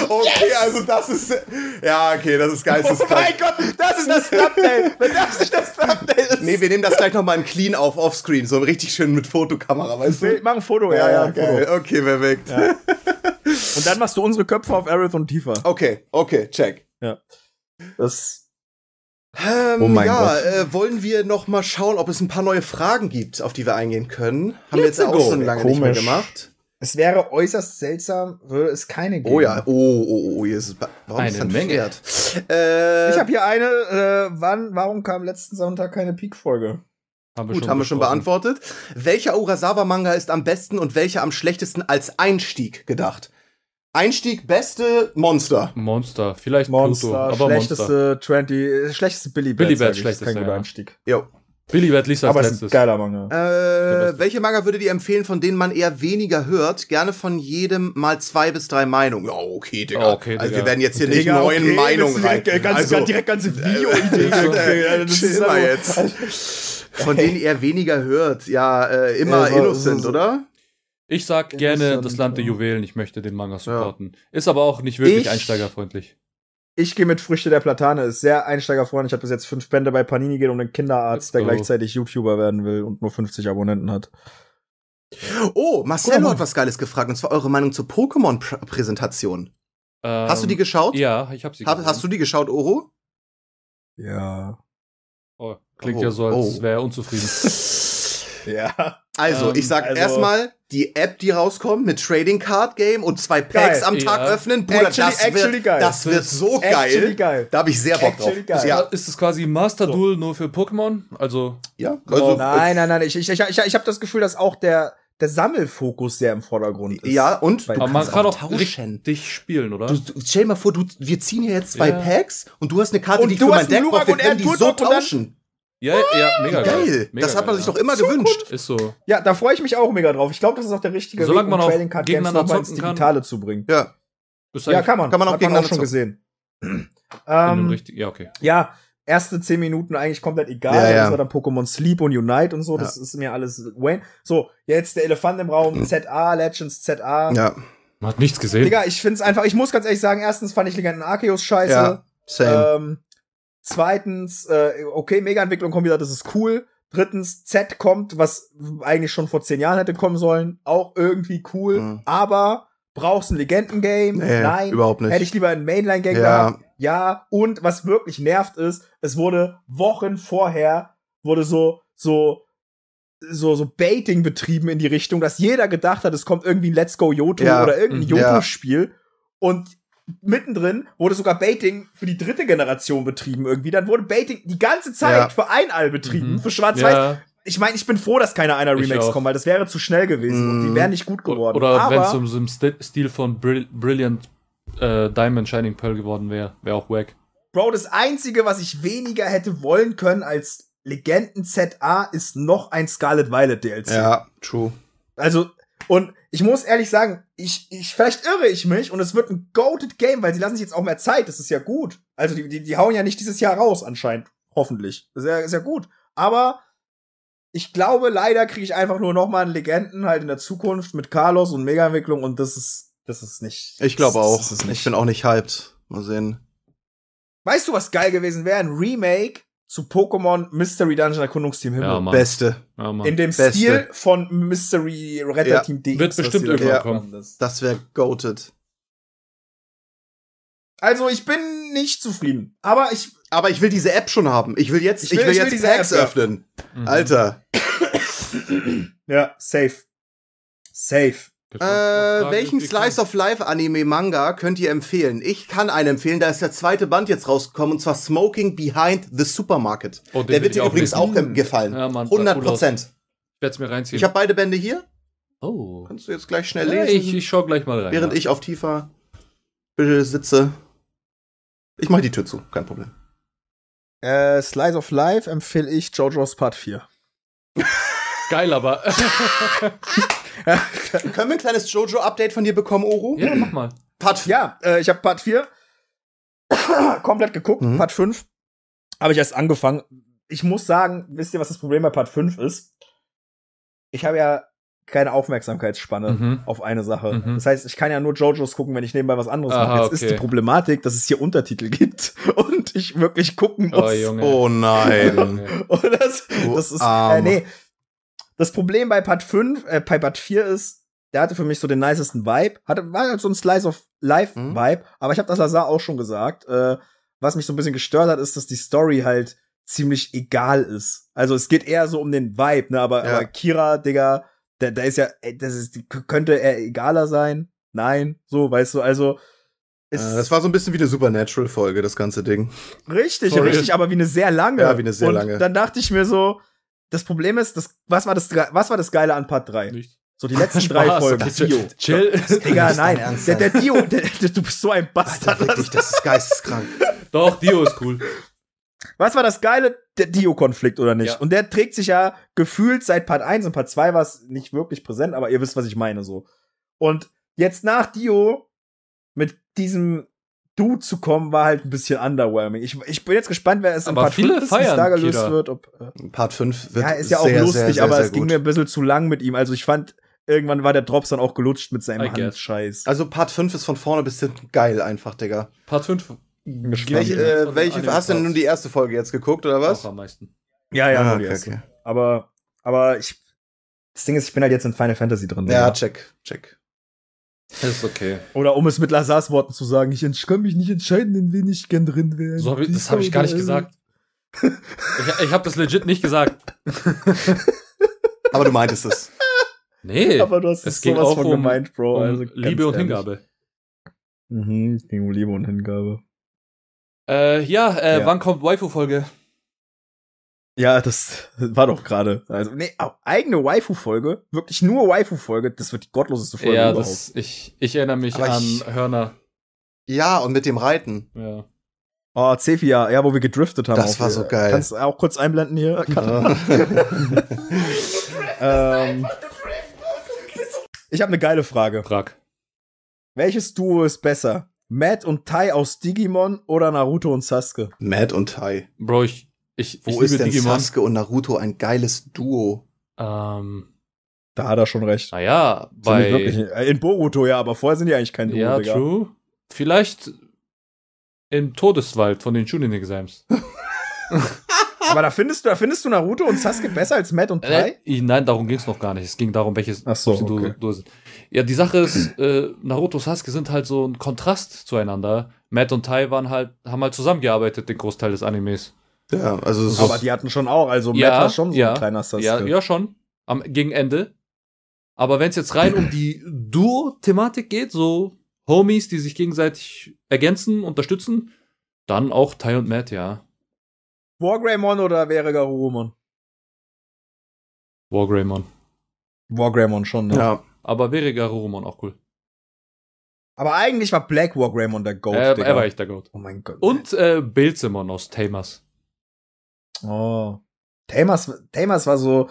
Okay, also das ist. Ja, okay, das ist Oh mein geisteskrank. Gott, das ist das Thumbnail. Wenn das nicht das Thumbnail ist. Nee, wir nehmen das gleich nochmal in clean auf, offscreen, so richtig schön mit Fotokamera, weißt du? Mach ein Foto, ja, ja, geil. Foto. Okay, perfekt. Und dann machst du unsere Köpfe auf Aerith und Tifa. Okay, okay, check. Das. Ähm, Oh mein ja, Gott. Äh, wollen wir noch mal schauen, ob es ein paar neue Fragen gibt, auf die wir eingehen können? Haben wir jetzt Let's auch go. schon lange nicht mehr Komisch. gemacht. Es wäre äußerst seltsam, würde es keine geben. Oh ja, oh, oh, oh, hier ist es. Warum Eine ist ein Menge. Pferd? Äh, Ich habe hier eine, äh, wann, warum kam letzten Sonntag keine Peak-Folge? Haben Gut, haben wir schon beantwortet. Welcher Urasawa-Manga ist am besten und welcher am schlechtesten als Einstieg gedacht? Einstieg, beste Monster. Monster, vielleicht Monster, Pluto, aber Monster. schlechteste Trendy, äh, schlechteste Billy Bat. Billy Bat, schlechteste, Kein guter ja. Einstieg. Jo. Billy liest als Aber es ist ein letztes. geiler Manga. Äh, welche Manga würdet ihr empfehlen, von denen man eher weniger hört? Gerne von jedem mal zwei bis drei Meinungen. Ja, okay, Digga. Oh, okay, also Digga. wir werden jetzt hier nicht Digga, neuen okay, Meinungen rein. direkt, äh, ganz, also, ganz, direkt ganze Video-Ideen. okay, also das chill ist mal jetzt. Von denen ihr weniger hört. Ja, äh, immer Ja, Innocent, so- oder? Ich sag gerne Interessant, das Land der ja. Juwelen, ich möchte den Manga supporten. Ist aber auch nicht wirklich Ich- einsteigerfreundlich. Ich gehe mit Früchte der Platane, ist sehr einsteigerfreundlich. Ich habe bis jetzt fünf Bände bei Panini geht um einen Kinderarzt, der Oh. gleichzeitig YouTuber werden will und nur 50 Abonnenten hat. Oh, Marcelo Guck hat was Geiles gefragt, und zwar eure Meinung zur Pokémon-Präsentation. Hast du die Ähm, geschaut? Ja, ich hab sie Hab, hast du die geschaut, Oro? Ja. Oh, klingt Oh, ja so, als oh. wäre er unzufrieden. Ja. Also, Ähm, ich sag also- erstmal, die App, die rauskommt mit Trading Card Game und zwei Packs Geil. am Tag Ja. öffnen, Bruder, Actually- das, actually wird, geil. das wird so geil. geil. Da habe ich sehr Bock drauf. Actually geil. Ja, Ist es quasi Master So. Duel nur für Pokémon? Also, ja. Also, Nein, nein, nein. Ich, ich, ich, ich, habe das Gefühl, dass auch der, der Sammelfokus sehr im Vordergrund ist. Ja, und aber man kann auch tauschen. richtig spielen, oder? Du, du, stell dir mal vor, du, wir ziehen hier jetzt zwei Ja. Packs und du hast eine Karte, Und die ich du für hast mein Deck brauche. Wir er können die so Turtok und dann- tauschen. Ja, ja, mega geil. Geil. Mega das hat man geil, sich ja. doch immer Zukunft. gewünscht. Ist so. Ja, da freue ich mich auch mega drauf. Ich glaube, das ist auch der richtige Solange Weg, man um auch Trading Card Games nochmal ins zocken kann. Digitale zu bringen. Ja. Ja, kann man. kann man auch Hat man auch schon zocken. gesehen. ähm, richtig- Ja, okay. ja, erste zehn Minuten eigentlich komplett egal. Ja, ja. Das war dann Pokémon Sleep und Unite und so. Ja. Das ist mir alles Wayne. So, jetzt der Elefant im Raum. ZA, Legends ZA. Ja. Man hat nichts gesehen. Digga, ich find's einfach, ich muss ganz ehrlich sagen, erstens fand ich Legenden Arceus scheiße. Ja. Same. Ähm, zweitens, äh, okay, Mega-Entwicklung kommt wieder, das ist cool. Drittens, Z kommt, was eigentlich schon vor zehn Jahren hätte kommen sollen. Auch irgendwie cool. Mhm. Aber brauchst ein Legenden-Game? Nee, Nein. überhaupt nicht. Hätte ich lieber ein Mainline-Game Ja. gehabt? Ja. Und was wirklich nervt ist, es wurde Wochen vorher, wurde so, so, so, so Baiting betrieben in die Richtung, dass jeder gedacht hat, es kommt irgendwie ein Let's Go Yoto Ja. oder irgendein Mhm. Ja. Yoto-Spiel. Und mittendrin wurde sogar Baiting für die dritte Generation betrieben irgendwie. Dann wurde Baiting die ganze Zeit Ja. für ein All betrieben, Mhm. für Schwarz-Weiß. Ja, Ich meine, ich bin froh, dass keine einer Remakes kommen, weil das wäre zu schnell gewesen und Mhm. die wären nicht gut geworden. oder wenn es um so im Sti- Stil von Brill Brilliant äh, Diamond Shining Pearl geworden wäre, wäre auch wack. Bro, das einzige, was ich weniger hätte wollen können als Legenden ZA ist noch ein Scarlet Violet DLC. Ja, true. Also, und ich muss ehrlich sagen, ich, ich, vielleicht irre ich mich und es wird ein goated Game, weil sie lassen sich jetzt auch mehr Zeit, das ist ja gut. Also, die, die, die hauen ja nicht dieses Jahr raus, anscheinend. Hoffentlich. Das ist ja, ist ja gut. Aber ich glaube, leider kriege ich einfach nur noch mal einen Legenden halt in der Zukunft mit Carlos und Mega-Entwicklung und das ist, das ist nicht. Ich glaube auch. Das ist ich nicht. bin auch nicht hyped. Mal sehen. Weißt du, was geil gewesen wäre? Ein Remake zu Pokémon Mystery Dungeon Erkundungsteam Himmel. Ja. Beste. Ja. In dem Beste. Stil von Mystery Retter Ja. Team DX. Wird bestimmt irgendwann kommen. Das- Das wäre goated. Also, ich bin nicht zufrieden. Aber ich, Aber ich will diese App schon haben. Ich will jetzt, Ich ich will- will, ich will jetzt diese Packs App, ja. öffnen. Mhm. Alter. ja, safe. Safe. Äh, welchen Slice of Life Anime Manga könnt ihr empfehlen? Ich kann einen empfehlen, da ist der zweite Band jetzt rausgekommen und zwar Smoking Behind the Supermarket. Oh, den der wird dir auch übrigens lesen. auch ge- gefallen. Ja, Mann, sah 100 cool aus. Prozent. Ich werde es mir reinziehen. Ich habe beide Bände hier. oh. Kannst du jetzt gleich schnell Ja, lesen, ich, ich schau gleich mal rein. während ja. ich auf tiefer sitze. Ich mache die Tür zu, kein Problem. Äh, Slice of Life empfehle ich JoJo's Part 4. Geil, aber. Können wir ein kleines Jojo-Update von dir bekommen, Oro? ja, mach mal. Part 4. Ja, äh, ich habe Part 4 komplett geguckt. Mhm. Part 5 habe ich erst angefangen. Ich muss sagen, wisst ihr, was das Problem bei Part 5 ist? Ich habe ja keine Aufmerksamkeitsspanne mhm. auf eine Sache. Mhm. Das heißt, ich kann ja nur JoJo's gucken, wenn ich nebenbei was anderes Aha, mache. Jetzt okay. ist die Problematik, dass es hier Untertitel gibt und ich wirklich gucken oh, muss. Oh, Junge. oh nein. und das, das ist, äh, nee. Das Problem bei Part 5, äh, bei Part 4 ist, der hatte für mich so den nicesten Vibe. Hatte, war halt so ein Slice of Life mhm. Vibe, aber ich habe das Lazar auch schon gesagt. Äh, was mich so ein bisschen gestört hat, ist, dass die Story halt ziemlich egal ist. Also es geht eher so um den Vibe, ne? Aber, ja. aber Kira, Digga, da, da ist ja, das ist, könnte er egaler sein. Nein, so, weißt du, also. Ist äh, das war so ein bisschen wie eine Supernatural-Folge, das ganze Ding. Richtig, Voll. richtig, aber wie eine sehr lange. Ja, wie eine sehr Und lange. Dann dachte ich mir so, das Problem ist, das, was war das, was war das Geile an Part 3? Nicht. So die letzten Spaß, drei Folgen. Dio. Chill. Digga, nein. Der, der Dio, der, der, du bist so ein Bastard. Alter, wirklich, das ist geisteskrank. Doch, Dio ist cool. Was war das Geile? Der Dio-Konflikt, oder nicht? Ja. Und der trägt sich ja gefühlt seit Part 1 und Part 2 war es nicht wirklich präsent, aber ihr wisst, was ich meine, so. Und jetzt nach Dio mit diesem Dude zu kommen, war halt ein bisschen underwhelming. Ich, ich bin jetzt gespannt, wer es in Part 5 ist, da gelöst Kira. wird. Ob, äh, Part 5 wird Ja, ist ja auch sehr, lustig, sehr, sehr, aber es ging mir ein bisschen zu lang mit ihm. Also ich fand, irgendwann war der Drops dann auch gelutscht mit seinem Handscheiß. Also Part 5 ist von vorne bis hinten geil einfach, Digga. Part 5 welche, äh, welche hast du denn nun die erste Folge jetzt geguckt, oder was? Auch am meisten. Ja, ja, ah, okay, die erste. Okay. Aber, aber ich, das Ding ist, ich bin halt jetzt in Final Fantasy drin. Ja, ja. check, check. Das ist okay. Oder um es mit Lazars Worten zu sagen, ich kann mich nicht entscheiden, in wen ich gern drin wäre. So hab ich, das habe ich gar nicht gesagt. ich ich habe das legit nicht gesagt. aber du meintest es. Nee. Aber du hast es ging auch von um, gemeint, Bro. Um also Liebe und ehrlich. Hingabe. Mhm, ging um Liebe und Hingabe. Äh, ja, äh, ja. wann kommt Waifu-Folge? Ja, das war doch gerade. Also, nee, eigene Waifu-Folge, wirklich nur Waifu-Folge, das wird die gottloseste Folge ja, überhaupt. Das, ich, ich erinnere mich Aber an ich, Hörner. Ja, und mit dem Reiten. Ja. Oh, Cephia, ja, wo wir gedriftet haben. Das war so geil. Kannst du auch kurz einblenden hier? ähm, ich habe eine geile Frage. Frag. Welches Duo ist besser? Matt und Tai aus Digimon oder Naruto und Sasuke? Matt und Tai. Bro, ich, ich, Wo ich ist denn Digimon. Sasuke und Naruto ein geiles Duo? Ähm. Da hat er schon recht. Naja, bei. Wirklich, äh, in Boruto, ja, aber vorher sind die eigentlich kein Duo. Ja, Digga. true. Vielleicht im Todeswald von den Shunin Exams. Aber da findest du, da findest du Naruto und Sasuke besser als Matt und Tai? Äh, nein, darum ging es noch gar nicht. Es ging darum, welches Ach so, okay. du, du Ja, die Sache ist, äh, Naruto und Sasuke sind halt so ein Kontrast zueinander. Matt und Tai waren halt, haben halt zusammengearbeitet, den Großteil des Animes. Ja, also so Aber die hatten schon auch, also ja, Matt war schon so ja, ein kleiner Sasuke. Ja, ja, schon. Am, gegen Ende. Aber wenn es jetzt rein um die Duo-Thematik geht, so Homies, die sich gegenseitig ergänzen, unterstützen, dann auch Tai und Matt, ja. Wargreymon oder wäre Garurumon? Wargreymon. Wargreymon schon, ne? Ja. Aber wäre Garurumon auch cool. Aber eigentlich war Black Wargreymon der Goat, äh, Er war echt der Goat. Oh mein Gott. Und äh, Bilzemon aus Tamers. Oh. Tamers, Tamers war so,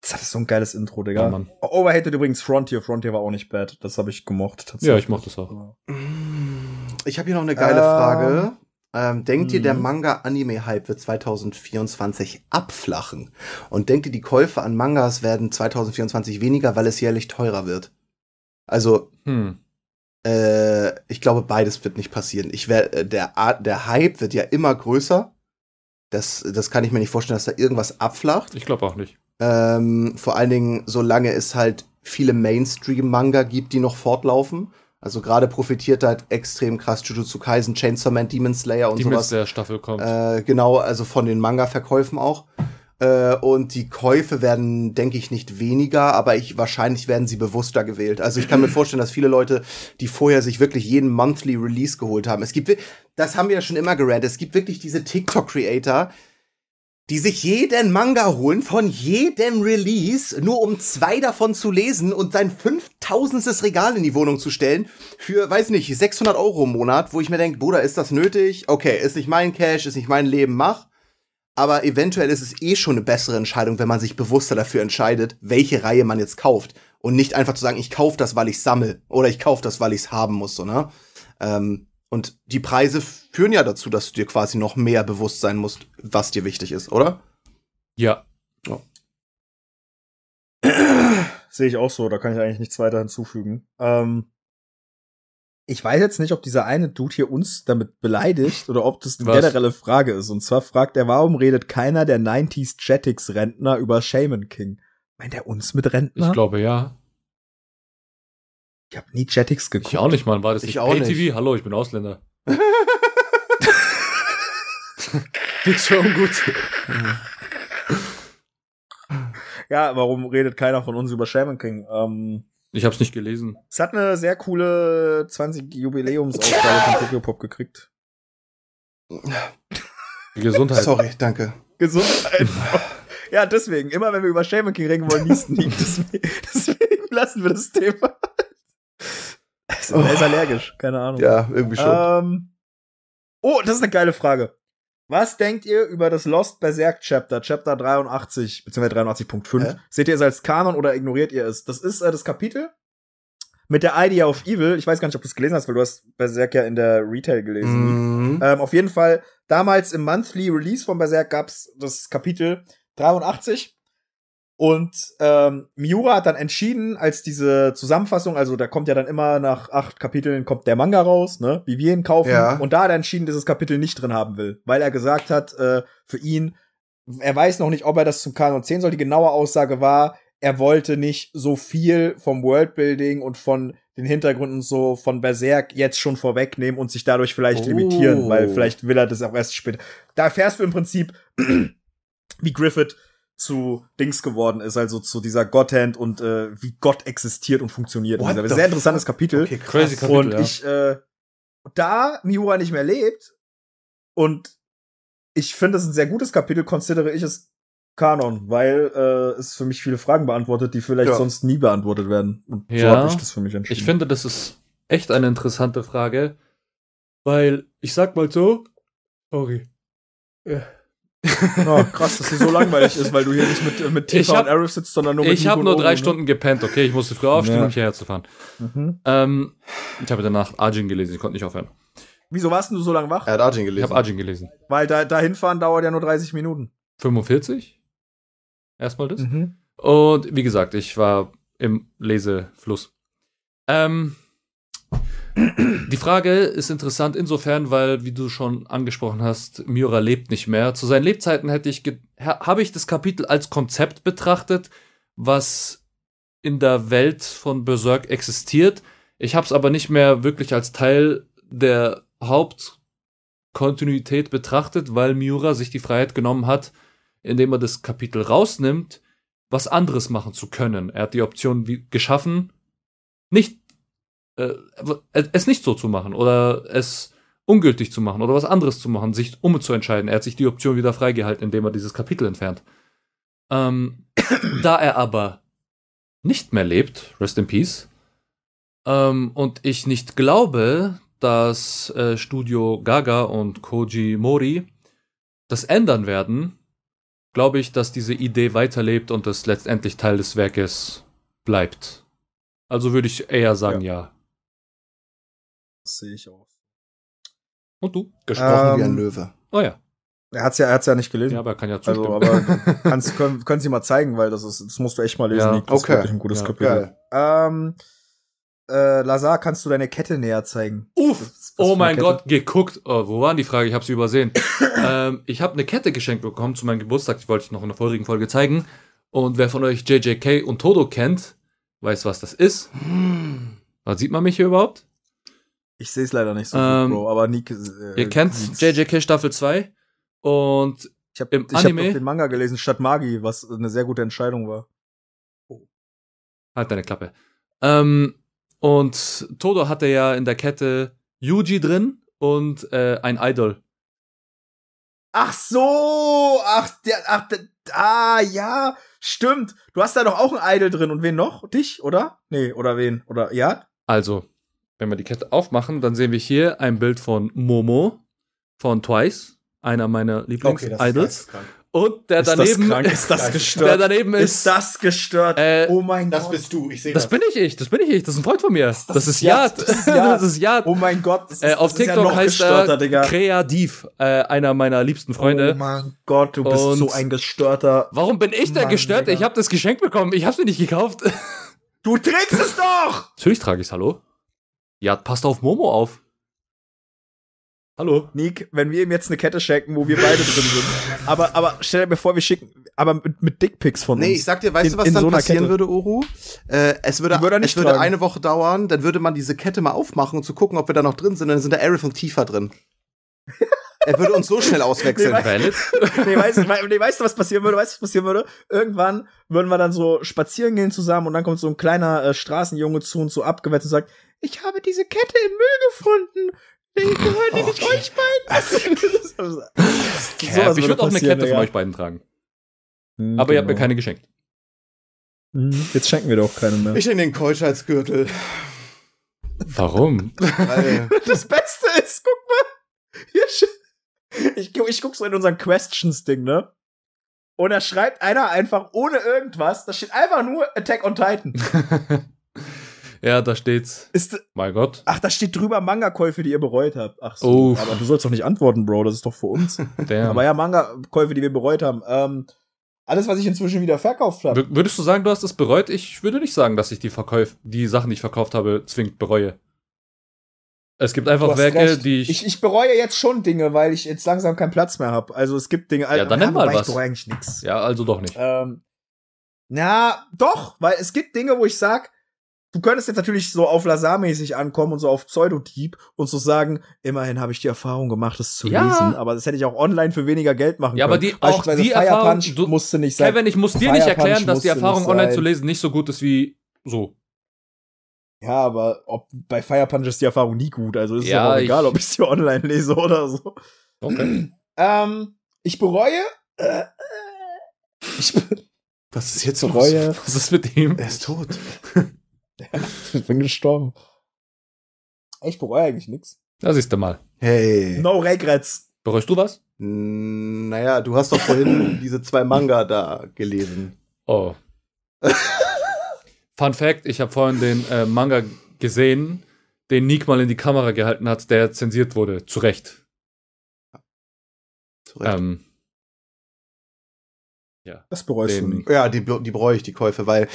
das ist so ein geiles Intro, Digga. Ja, Mann. Overhated übrigens Frontier. Frontier war auch nicht bad. Das habe ich gemocht. Tatsächlich. Ja, ich mochte das auch. Ich habe hier noch eine geile ähm, Frage. Ähm, denkt ihr, der mhm. Manga-Anime-Hype wird 2024 abflachen? Und denkt ihr, die Käufe an Mangas werden 2024 weniger, weil es jährlich teurer wird? Also, hm. äh, ich glaube, beides wird nicht passieren. Ich wär, äh, der, der Hype wird ja immer größer. Das, das kann ich mir nicht vorstellen, dass da irgendwas abflacht. Ich glaube auch nicht. Ähm, vor allen Dingen, solange es halt viele Mainstream-Manga gibt, die noch fortlaufen. Also gerade profitiert halt extrem krass Jujutsu Kaisen, Chainsaw Man, Demon Slayer und die sowas. Die der Staffel kommt. Äh, genau, also von den Manga-Verkäufen auch. Äh, und die Käufe werden, denke ich, nicht weniger, aber ich, wahrscheinlich werden sie bewusster gewählt. Also ich kann mir vorstellen, dass viele Leute, die vorher sich wirklich jeden Monthly Release geholt haben. Es gibt, das haben wir ja schon immer gerannt, es gibt wirklich diese TikTok-Creator, die sich jeden Manga holen von jedem Release, nur um zwei davon zu lesen und sein fünftausendstes Regal in die Wohnung zu stellen für, weiß nicht, 600 Euro im Monat, wo ich mir denke, Bruder, ist das nötig? Okay, ist nicht mein Cash, ist nicht mein Leben, mach. Aber eventuell ist es eh schon eine bessere Entscheidung, wenn man sich bewusster dafür entscheidet, welche Reihe man jetzt kauft. Und nicht einfach zu sagen, ich kaufe das, weil ich sammel oder ich kaufe das, weil ich es haben muss, so, ne? Ähm, und die Preise führen ja dazu, dass du dir quasi noch mehr bewusst sein musst, was dir wichtig ist, oder? Ja. Oh. Sehe ich auch so, da kann ich eigentlich nichts weiter hinzufügen. Ähm, ich weiß jetzt nicht, ob dieser eine Dude hier uns damit beleidigt oder ob das eine Was? generelle Frage ist. Und zwar fragt er, warum redet keiner der 90s Jetix Rentner über Shaman King? Meint er uns mit Rentner? Ich glaube ja. Ich habe nie Jetix geguckt. Ich auch nicht, Mann. War das ich nicht auch Pay-TV? Nicht. Hallo, ich bin Ausländer. Nix schon gut. ja, warum redet keiner von uns über Shaman King? Ähm, ich hab's nicht gelesen. Es hat eine sehr coole 20 Jubiläumsausgabe von Tokyo Pop gekriegt. Gesundheit. Sorry, danke. Gesundheit. ja, deswegen, immer wenn wir über Shaman King reden wollen, niesten die. Deswegen, deswegen lassen wir das Thema. Also, er ist allergisch, keine Ahnung. Ja, irgendwie schon. Ähm, oh, das ist eine geile Frage. Was denkt ihr über das Lost Berserk Chapter, Chapter 83, beziehungsweise 83.5? Seht ihr es als Kanon oder ignoriert ihr es? Das ist äh, das Kapitel mit der Idea of Evil. Ich weiß gar nicht, ob du es gelesen hast, weil du hast Berserk ja in der Retail gelesen. Mhm. Ähm, auf jeden Fall, damals im Monthly Release von Berserk gab's das Kapitel 83 und ähm, Miura hat dann entschieden, als diese Zusammenfassung, also da kommt ja dann immer nach acht Kapiteln kommt der Manga raus, ne, wie wir ihn kaufen. Ja. Und da hat er entschieden, dieses Kapitel nicht drin haben will, weil er gesagt hat, äh, für ihn, er weiß noch nicht, ob er das zum Kanon 10 soll. Die genaue Aussage war, er wollte nicht so viel vom Worldbuilding und von den Hintergründen so von Berserk jetzt schon vorwegnehmen und sich dadurch vielleicht oh. limitieren, weil vielleicht will er das auch erst später. Da erfährst du im Prinzip, wie Griffith zu Dings geworden ist, also zu dieser Godhand und äh, wie Gott existiert und funktioniert. What ein sehr interessantes Kapitel. Okay, Crazy Kapitel. Und ja. ich, äh, da Miura nicht mehr lebt und ich finde es ein sehr gutes Kapitel, konsidere ich es Kanon, weil äh, es für mich viele Fragen beantwortet, die vielleicht ja. sonst nie beantwortet werden. Und ja, so habe ich das für mich entschieden. Ich finde, das ist echt eine interessante Frage, weil ich sag mal so, sorry. Ja Oh, krass, dass sie so langweilig ist, weil du hier nicht mit, mit Tifa hab, und Arif sitzt, sondern nur mit Ich habe nur drei ne? Stunden gepennt, okay? Ich musste früh aufstehen, ja. um hierher zu fahren. Mhm. Ähm, ich habe danach Arjin gelesen, ich konnte nicht aufhören. Wieso warst du so lange wach? Er hat Arjin gelesen. Ich habe Arjin gelesen. Weil da, da hinfahren dauert ja nur 30 Minuten. 45? Erstmal das. Mhm. Und wie gesagt, ich war im Lesefluss. Ähm, die Frage ist interessant insofern, weil, wie du schon angesprochen hast, Miura lebt nicht mehr. Zu seinen Lebzeiten hätte ich habe ich das Kapitel als Konzept betrachtet, was in der Welt von Berserk existiert. Ich habe es aber nicht mehr wirklich als Teil der Hauptkontinuität betrachtet, weil Miura sich die Freiheit genommen hat, indem er das Kapitel rausnimmt, was anderes machen zu können. Er hat die Option geschaffen, nicht äh, es nicht so zu machen oder es ungültig zu machen oder was anderes zu machen, sich umzuentscheiden. Er hat sich die Option wieder freigehalten, indem er dieses Kapitel entfernt. Ähm, da er aber nicht mehr lebt, rest in peace, ähm, und ich nicht glaube, dass äh, Studio Gaga und Koji Mori das ändern werden, glaube ich, dass diese Idee weiterlebt und es letztendlich Teil des Werkes bleibt. Also würde ich eher sagen, ja. ja. Das sehe ich auch. Und du? Gesprochen ähm, wie ein ähm, Löwe. Oh ja. Er hat's ja, er hat's ja nicht gelesen. Ja, aber er kann ja zustimmen. Also, aber kannst, können, können Sie mal zeigen, weil das ist, das musst du echt mal lesen. Ja. Das okay. ist wirklich ein gutes ja, Kapitel. Ähm, äh, Lazar, kannst du deine Kette näher zeigen? Uff! Was, was oh mein Gott, geguckt. Oh, wo waren die Frage? Ich habe sie übersehen. ähm, ich habe eine Kette geschenkt bekommen zu meinem Geburtstag. Die wollte ich noch in der vorigen Folge zeigen. Und wer von euch JJK und Todo kennt, weiß, was das ist. Hm. Was sieht man mich hier überhaupt? Ich sehe es leider nicht so ähm, gut, Bro, aber Nick. Äh, ihr kennt JJK Staffel 2 und ich habe Anime hab den Manga gelesen statt Magi, was eine sehr gute Entscheidung war. Oh. Halt deine Klappe. Ähm, und Todo hatte ja in der Kette Yuji drin und äh, ein Idol. Ach so, ach der, ach der, ah ja, stimmt. Du hast da doch auch ein Idol drin und wen noch? Dich, oder? Nee, oder wen? Oder ja? Also, wenn wir die Kette aufmachen, dann sehen wir hier ein Bild von Momo von Twice, einer meiner Lieblings-Idols. Okay, Und der daneben. Ist das krank? Ist das gestört? Der daneben ist. Ist das gestört? Äh, oh mein Das Gott. bist du, ich sehe das das. bin ich ich, das bin ich ich, das ist ein Freund von mir. Das, Das ist Yad. Das ist Yad. Das ist Yad. Oh mein Gott. Das ist, Äh, auf das ist ja TikTok noch heißt gestörter, er Digga. Kreativ, äh, einer meiner liebsten Freunde. Oh mein Gott, du bist Und- so ein gestörter. Warum bin ich der Mann, gestört? Digga. Ich habe das Geschenk bekommen, ich hab's mir nicht gekauft. Du trägst es doch! Natürlich trage ich's, hallo? Yad, passt auf Momo auf. Hallo? Nick, wenn wir ihm jetzt eine Kette schenken, wo wir beide drin sind. Aber, aber stell dir mir vor, wir schicken, aber mit, mit Dickpics von uns. Nee, ich sag dir, weißt In- du, was dann so passieren Kette. würde, Oru? Äh, es würde, würde es würde tragen. eine Woche dauern, dann würde man diese Kette mal aufmachen und zu gucken, ob wir da noch drin sind. Dann sind da Aerith und Tifa drin. er würde uns so schnell auswechseln. Nee, Valid? nee, weißt, nee, weißt du, was passieren würde? Weißt du, was passieren würde? Irgendwann würden wir dann so spazieren gehen zusammen und dann kommt so ein kleiner äh, Straßenjunge zu uns so abgewetzt und sagt, ich habe diese Kette im Müll gefunden. Die gehört die nicht euch beiden. Cap, ich würde auch eine Kette von euch beiden tragen. Hm, Aber ihr habt mir genau. keine geschenkt. Hm, Jetzt schenken wir doch keine mehr. Ich in den Keuschheitsgürtel. Warum? Weil, Das Beste ist, guck mal. Hier, ich, ich guck so in unseren Questions-Ding, ne? Und da schreibt einer einfach ohne irgendwas, da steht einfach nur Attack on Titan. ja, da steht's. Ist, Mein Gott. ach, da steht drüber Manga-Käufe, die ihr bereut habt. Ach so. Uff. Aber du sollst doch nicht antworten, Bro, das ist doch für uns. Damn. Aber ja, Manga-Käufe, die wir bereut haben. Ähm, alles, was ich inzwischen wieder verkauft habe. Würdest du sagen, du hast es bereut? Ich würde nicht sagen, dass ich die Verkäuf, die Sachen, die ich verkauft habe, zwingend bereue. Es gibt einfach Werke, recht. die ich, ich. Ich bereue jetzt schon Dinge, weil ich jetzt langsam keinen Platz mehr habe. Also es gibt Dinge. Ja, dann nenn mal wobei was. Ich eigentlich nichts. Ja, also doch nicht. Ähm, na, doch, weil es gibt Dinge, wo ich sag, du könntest jetzt natürlich so auf Lazar-mäßig ankommen und so auf Pseudotyp und so sagen, immerhin habe ich die Erfahrung gemacht, es zu Ja. lesen, aber das hätte ich auch online für weniger Geld machen Ja, aber können. die- auch die Fire Erfahrung- du- musste nicht sein. Kevin, ich muss dir Fire nicht Punch erklären, dass die Erfahrung online zu lesen nicht so gut ist wie so. Ja, aber ob, bei Fire Punch ist die Erfahrung nie gut, also ist Ja, ja auch ich- egal, ob ich sie online lese oder so. Okay. Ähm, ich bereue, äh, ich was ist jetzt los? bereue, Was ist mit ihm? Er ist tot. ich bin gestorben. Ich bereue eigentlich nichts. Da siehst du mal. Hey. No regrets. Bereust du was? Naja, du hast doch vorhin diese zwei Manga da gelesen. Oh. Fun Fact: Ich habe vorhin den äh, Manga gesehen, den Nick mal in die Kamera gehalten hat, der zensiert wurde. Zu Recht. Zu Recht. Ähm, Das bereust du Den- nicht. Ja, die, die bereue ich, die Käufe, weil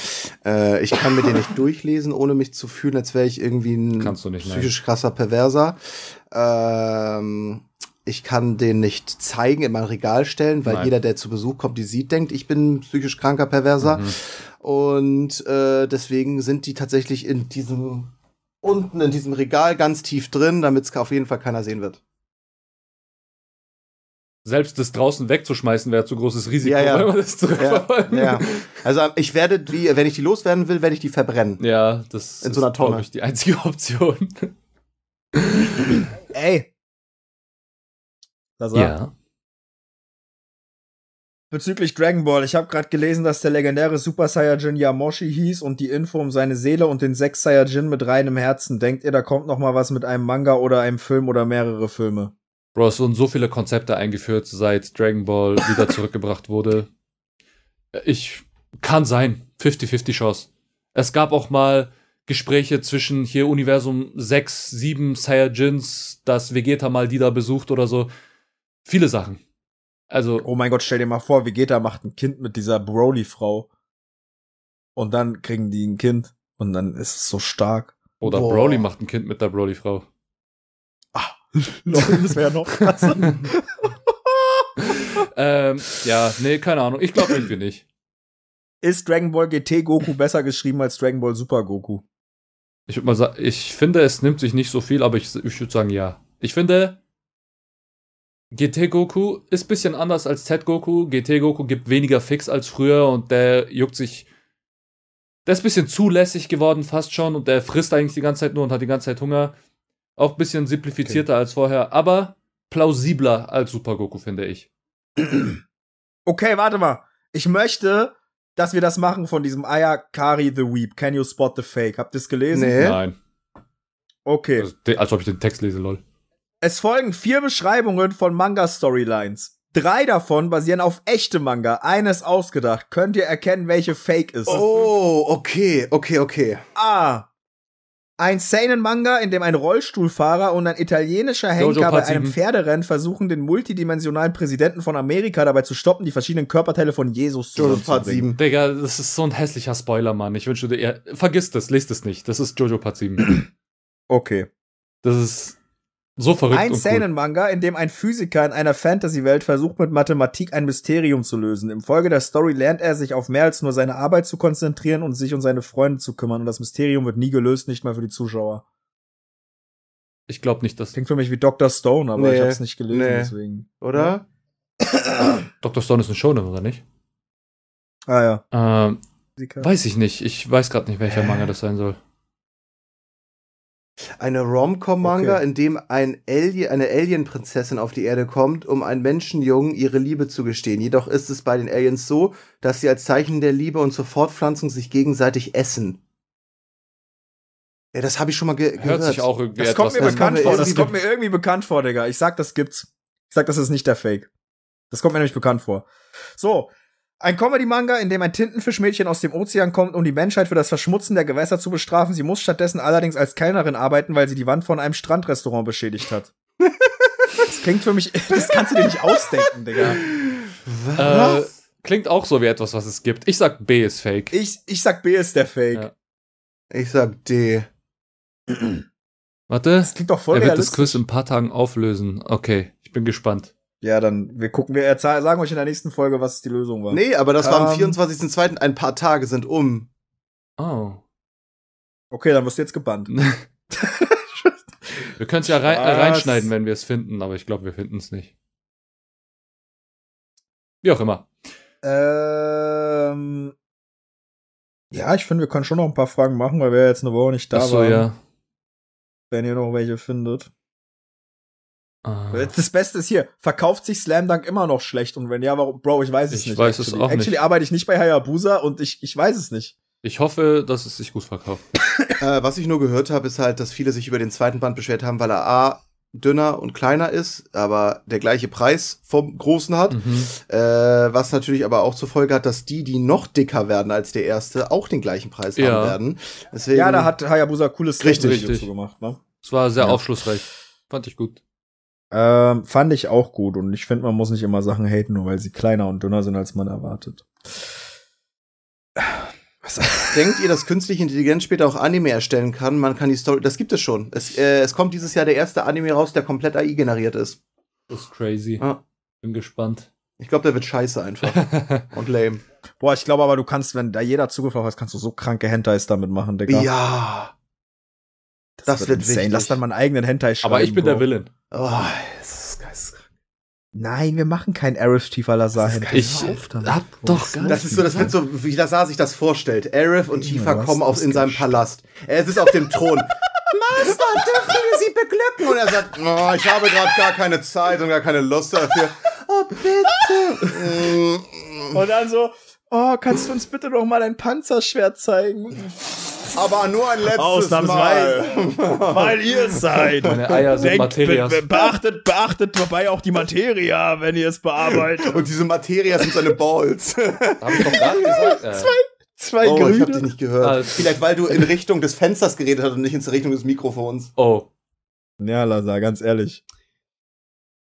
äh, ich kann mir den nicht durchlesen, ohne mich zu fühlen, als wäre ich irgendwie ein du nicht, nein. psychisch krasser Perverser. Ähm, ich kann den nicht zeigen, in mein Regal stellen, weil Nein. jeder, der zu Besuch kommt, die sieht, denkt, ich bin ein psychisch kranker Perverser. mhm. Und äh, deswegen sind die tatsächlich in diesem, unten in diesem Regal ganz tief drin, damit es auf jeden Fall keiner sehen wird. Selbst das draußen wegzuschmeißen wäre zu großes Risiko, Ja, ja. wenn man das Ja, zurückverfolgen. ja. Also ich werde die, wenn ich die loswerden will, werde ich die verbrennen. Ja, das In so einer ist, glaube Tonne. ich, die einzige Option. Ey. Das war ja. Bezüglich Dragon Ball, ich habe gerade gelesen, dass der legendäre Super Saiyajin Yamoshi hieß und die Info um seine Seele und den sechs Saiyajin mit reinem Herzen. Denkt ihr, da kommt noch mal was mit einem Manga oder einem Film oder mehrere Filme? Bro, es wurden so viele Konzepte eingeführt, seit Dragon Ball wieder zurückgebracht wurde. Ich kann sein. 50-50 Chance. Es gab auch mal Gespräche zwischen hier Universum 6, 7 Saiyajins, dass Vegeta mal die da besucht oder so. Viele Sachen. Also, Oh mein Gott, stell dir mal vor, Vegeta macht ein Kind mit dieser Broly-Frau. Und dann kriegen die ein Kind. Und dann ist es so stark. oder Boah. Broly macht ein Kind mit der Broly-Frau. Leute, das wäre ja noch krasser. ähm, ja, nee, keine Ahnung. Ich glaube irgendwie nicht. ist Dragon Ball GT Goku besser geschrieben als Dragon Ball Super Goku? Ich würde mal sagen, ich finde, es nimmt sich nicht so viel, aber ich, ich würde sagen, ja. Ich finde, GT Goku ist ein bisschen anders als Z Goku. GT Goku gibt weniger Fix als früher und der juckt sich. Der ist ein bisschen zulässig geworden, fast schon, und der frisst eigentlich die ganze Zeit nur und hat die ganze Zeit Hunger. Auch ein bisschen simplifizierter als vorher, aber plausibler als Super Goku, finde ich. Okay, warte mal. Ich möchte, dass wir das machen von diesem Ayakari the Weep. Can you spot the fake? Habt ihr es gelesen? Nee. Nein. Okay. Also, als ob ich den Text lese, lol. Es folgen vier Beschreibungen von Manga-Storylines. Drei davon basieren auf echte Manga. Eines ausgedacht. Könnt ihr erkennen, welche Fake ist? Oh, okay, okay, okay. A. Ein Seinen-Manga, in dem ein Rollstuhlfahrer und ein italienischer Henker bei einem Pferderennen versuchen, den multidimensionalen Präsidenten von Amerika dabei zu stoppen, die verschiedenen Körperteile von Jesus zu Jojo Part 7. Digga, das ist so ein hässlicher Spoiler, Mann. Ich wünsche dir, eher, vergiss das, lest es nicht. Das ist Jojo Part 7. Okay. Das ist so verrückt. Ein Seinen-Manga, in dem ein Physiker in einer Fantasy-Welt versucht, mit Mathematik ein Mysterium zu lösen. Im Folge der Story lernt er sich auf mehr als nur seine Arbeit zu konzentrieren und sich um seine Freunde zu kümmern. Und das Mysterium wird nie gelöst, nicht mal für die Zuschauer. Ich glaube nicht, dass. Klingt für mich wie Dr. Stone, aber nee, ich hab's nicht gelesen, nee. deswegen. Oder? Dr. Stone ist ein Shonen, oder nicht? Ah ja. Ähm, weiß ich nicht. Ich weiß gerade nicht, welcher Manga das sein soll. Eine Rom-Com-Manga, okay. in dem ein Alien, eine Alien-Prinzessin auf die Erde kommt, um einen Menschenjungen ihre Liebe zu gestehen. Jedoch ist es bei den Aliens so, dass sie als Zeichen der Liebe und zur Fortpflanzung sich gegenseitig essen. Ja, das habe ich schon mal ge Hört gehört. sich auch irgendwie das kommt mir bekannt vor. Das kommt mir irgendwie bekannt vor, Digga. Ich sag, das gibt's. Ich sag, das ist nicht der Fake. Das kommt mir nämlich bekannt vor. So, ein Comedy-Manga, in dem ein Tintenfischmädchen aus dem Ozean kommt, um die Menschheit für das Verschmutzen der Gewässer zu bestrafen. Sie muss stattdessen allerdings als Kellnerin arbeiten, weil sie die Wand von einem Strandrestaurant beschädigt hat. das klingt für mich, das kannst du dir nicht ausdenken, Digga. Was? Äh, klingt auch so wie etwas, was es gibt. Ich sag B ist fake. Ich, ich sag B ist der Fake. Ja. Ich sag D. Warte. Das klingt doch voll Er wird das Quiz in ein paar Tagen auflösen. Okay, ich bin gespannt. Ja, dann, wir gucken, wir sagen euch in der nächsten Folge, was die Lösung war. Nee, aber das um, war am 24.02. Ähm. Ein paar Tage sind um. Oh. Okay, dann wirst du jetzt gebannt. wir können es ja rein, reinschneiden, wenn wir es finden, aber ich glaube, wir finden es nicht. Wie auch immer. Ähm, ja, ich finde, wir können schon noch ein paar Fragen machen, weil wir jetzt eine Woche nicht da Ach so, waren. ja. Wenn ihr noch welche findet. Ah. Das Beste ist hier, verkauft sich Slam Dunk immer noch schlecht? Und wenn ja, warum? Bro, ich weiß es ich nicht. Ich weiß actually. es auch actually nicht. arbeite ich nicht bei Hayabusa und ich, ich weiß es nicht. Ich hoffe, dass es sich gut verkauft. äh, was ich nur gehört habe, ist halt, dass viele sich über den zweiten Band beschwert haben, weil er A, dünner und kleiner ist, aber der gleiche Preis vom großen hat. Mhm. Äh, was natürlich aber auch zur Folge hat, dass die, die noch dicker werden als der erste, auch den gleichen Preis ja. haben werden. Deswegen, ja, da hat Hayabusa cooles richtig, richtig. gemacht. Ne? Es war sehr ja. aufschlussreich. Fand ich gut. Ähm, fand ich auch gut und ich finde, man muss nicht immer Sachen haten, nur weil sie kleiner und dünner sind, als man erwartet. Was denkt ihr, dass künstliche Intelligenz später auch Anime erstellen kann? Man kann die Story, das gibt es schon. Es, äh, es kommt dieses Jahr der erste Anime raus, der komplett AI generiert ist. Das ist crazy. Ja. Bin gespannt. Ich glaube, der wird scheiße einfach. und lame. Boah, ich glaube aber, du kannst, wenn da jeder Zugriff auf hast, kannst du so kranke Hentais damit machen, Digga. Ja. Das, das wird, wird insane. Lass dann mal einen eigenen Hentai schreiben. Aber ich bin Bro. der Villain. Oh, das ist geisteskrank. Nein, wir machen kein Arif Tifa Lazar Hentai. Ich hab doch gar Das ist so, das wird so, wie Lazar sich das vorstellt. Arif und Tifa kommen auf, in seinem Palast. Er ist auf dem Thron. Master, dürfen wir sie beglücken? Und er sagt, oh, ich habe gerade gar keine Zeit und gar keine Lust dafür. Oh, bitte. und dann so, oh, kannst du uns bitte noch mal dein Panzerschwert zeigen? Aber nur ein letztes Mal. Weil ihr seid. Meine Eier sind Materias. Be beachtet, beachtet dabei auch die Materia, wenn ihr es bearbeitet. Und diese Materia sind seine Balls. Hab ich doch gerade gesagt. Ja. Zwei, zwei oh, Grüne. ich hab dich nicht gehört. Ah, Vielleicht, weil du in Richtung des Fensters geredet hast und nicht in Richtung des Mikrofons. Oh. Ja, Lazar, ganz ehrlich.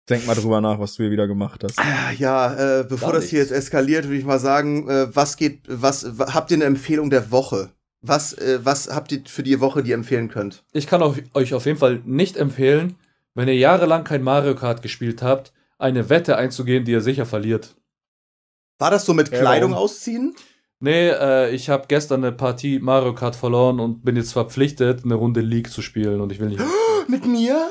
Denk mal drüber nach, was du hier wieder gemacht hast. Ah, ja, äh, bevor Gar das hier jetzt eskaliert, würde ich mal sagen, äh, was geht, was, habt ihr eine Empfehlung der Woche? Was, äh, was habt ihr für die Woche, die ihr empfehlen könnt? Ich kann euch auf jeden Fall nicht empfehlen, wenn ihr jahrelang kein Mario Kart gespielt habt, eine Wette einzugehen, die ihr sicher verliert. War das so mit Kleidung ja, ausziehen? Nee, äh, ich habe gestern eine Partie Mario Kart verloren und bin jetzt verpflichtet, eine Runde League zu spielen und ich will nicht. mit mir?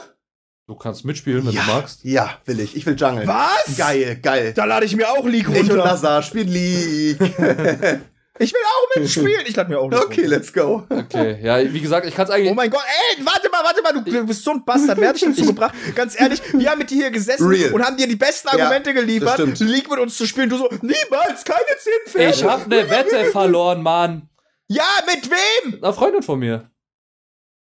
Du kannst mitspielen, wenn ja, du magst. Ja, will ich. Ich will Jungle. Was? Geil, geil. Da lade ich mir auch League runter. Ich und Lazar spielen League. Ich will auch mitspielen. Ich lade mir auch nicht Okay, runter. let's go. Okay, ja, wie gesagt, ich kann es eigentlich. Oh mein Gott, ey, warte mal, warte mal, du bist so ein Bastard. Wer hat dich dazu gebracht? Ganz ehrlich, wir haben mit dir hier gesessen Real. und haben dir die besten Argumente ja, geliefert, League mit uns zu spielen. Du so, niemals, keine zehn Pferde. Ich hab ne Wette verloren, Mann. Ja, mit wem? Eine Freundin von mir.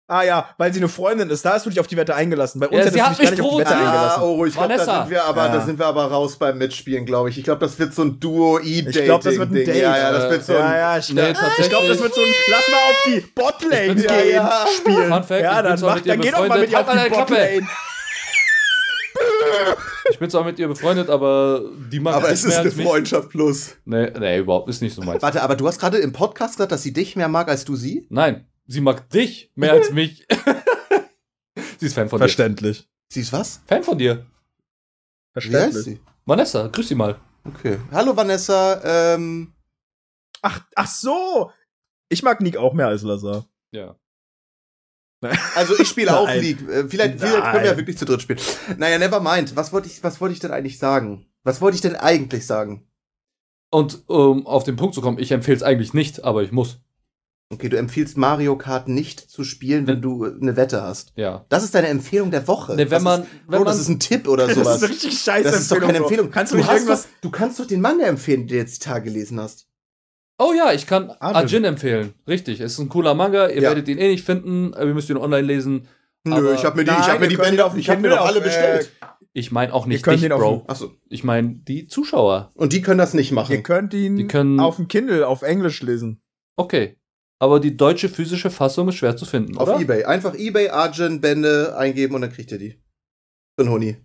Ah ja, weil sie eine Freundin ist. Da hast du dich auf die Wette eingelassen. Bei uns Ja, hättest sie du hat dich mich gar nicht auf die Wette eingelassen. Ah, oh, ich glaube, da Vanessa. sind wir aber, Ja. da sind wir aber raus beim Mitspielen, glaube ich. Ich glaube, das wird so ein Duo-E-Dating. Ich glaube, das wird ein. Date. Ja, ja, das wird so ein. ja, ja, ich, Nee, ich glaube, das wird so ein Lass mal auf die Botlane gehen Ja, ja. spielen. Fun Fact, ja, dann, mach, dann geh doch mal mit ihr auf befreundet. die Halt. Botlane. Ich bin zwar mit ihr befreundet, aber die mag Aber es mehr ist eine. Freundschaft plus. Nee, nee, überhaupt ist nicht so meins. Warte, aber du hast gerade im Podcast gesagt, dass sie dich mehr mag als du sie? Nein, sie mag dich mehr als mich. sie ist Fan von dir. Verständlich. Sie ist was? Fan von dir. Wie heißt Verständlich. sie? Vanessa, grüß sie mal. Okay. Hallo Vanessa, ähm. Ach, ach so. Ich mag Nick auch mehr als Lazar. Ja. Also ich spiele auch. League. Äh, Vielleicht, vielleicht können wir ja wirklich zu dritt spielen. Naja, never mind. Was wollte ich, was wollte ich denn eigentlich sagen? Was wollte ich denn eigentlich sagen? Und um auf den Punkt zu kommen, ich empfehle es eigentlich nicht, aber ich muss. Okay, du empfiehlst Mario Kart nicht zu spielen, wenn du äh, eine Wette hast. Ja. Das ist deine Empfehlung der Woche. Ne, wenn das man, ist, wenn Bro, man, das ist ein Tipp oder Das sowas. ist eine richtig scheiße Das ist doch keine Bro. Empfehlung. Kannst du hast irgendwas. Doch, du kannst doch den Manga empfehlen, den du jetzt die Tage gelesen hast. oh ja, ich kann Arjun. Arjun empfehlen. Richtig, es ist ein cooler Manga. Ihr Ja. werdet ihn eh nicht finden. aber Ihr müsst ihn online lesen. Nö, ich habe mir die, ich Nein, hab mir die Bände, auf dem ich habe mir Kindle doch alle äh, bestellt. Ich meine auch nicht Ihr dich, Bro. Achso. Ich meine die Zuschauer. Und die können das nicht Ihr machen. könnt ihn Die können- auf dem Kindle auf Englisch lesen. Okay. Aber die deutsche physische Fassung ist schwer zu finden, Auf oder? Ebay. Einfach Ebay, Argent, Bände eingeben und dann kriegt ihr die. Für einen Huni.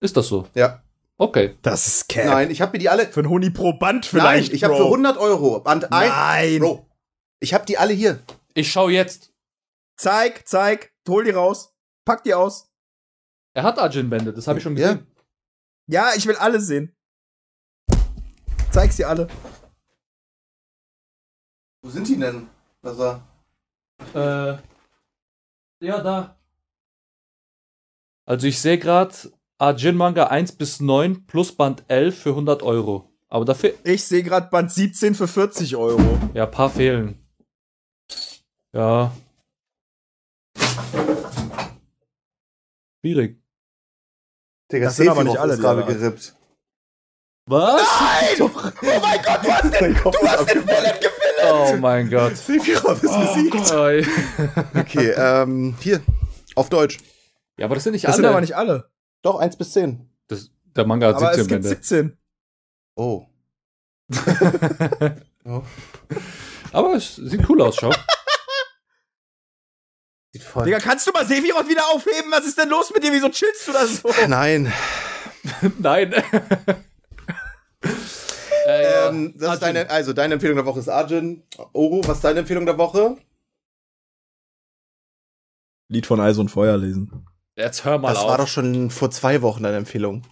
Ist das so? Ja. Okay. Das ist Cap. Nein, ich habe mir die alle. Für einen Huni pro Band Nein, vielleicht. ich habe für Bro. 100 Euro Band 1. Nein. Bro, ich habe die alle hier. Ich schau jetzt. Zeig, zeig. Hol die raus. Pack die aus. Er hat Arjun-Bände, das habe ich schon Ja. gesehen. Ja, ich will alle sehen. Zeig sie alle. Wo sind die denn? Also, Äh, ja, da. Also ich sehe gerade Arjun Manga 1 bis 9 plus Band 11 für 100 Euro. Aber dafür, Ich sehe gerade Band 17 für 40 Euro. ja, paar fehlen. Ja. Schwierig. Digga, Das sind aber nicht alle, gerade er gerippt. Was? Oh mein Gott, du hast den, du hast den Villain gefilmt. Oh mein Gott. Sephiroth ist besiegt. Oi. Okay, ähm, hier. Auf Deutsch. Ja, aber das sind nicht Das alle. sind aber nicht alle. Doch, 1 bis 10. Das, der Manga hat Aber es 17 gibt Bände. 17. Oh. oh. aber es sieht cool aus, schau. Sieht voll. Digga, kannst du mal Sephiroth wieder aufheben? Was ist denn los mit dir? Wieso chillst du da so? Nein. Nein. Ja. Ähm, das ist deine, also deine Empfehlung der Woche ist Arjun. Oro, was ist deine Empfehlung der Woche? Lied von Eis und Feuer lesen. Jetzt hör mal das auf. war doch schon vor zwei Wochen deine Empfehlung.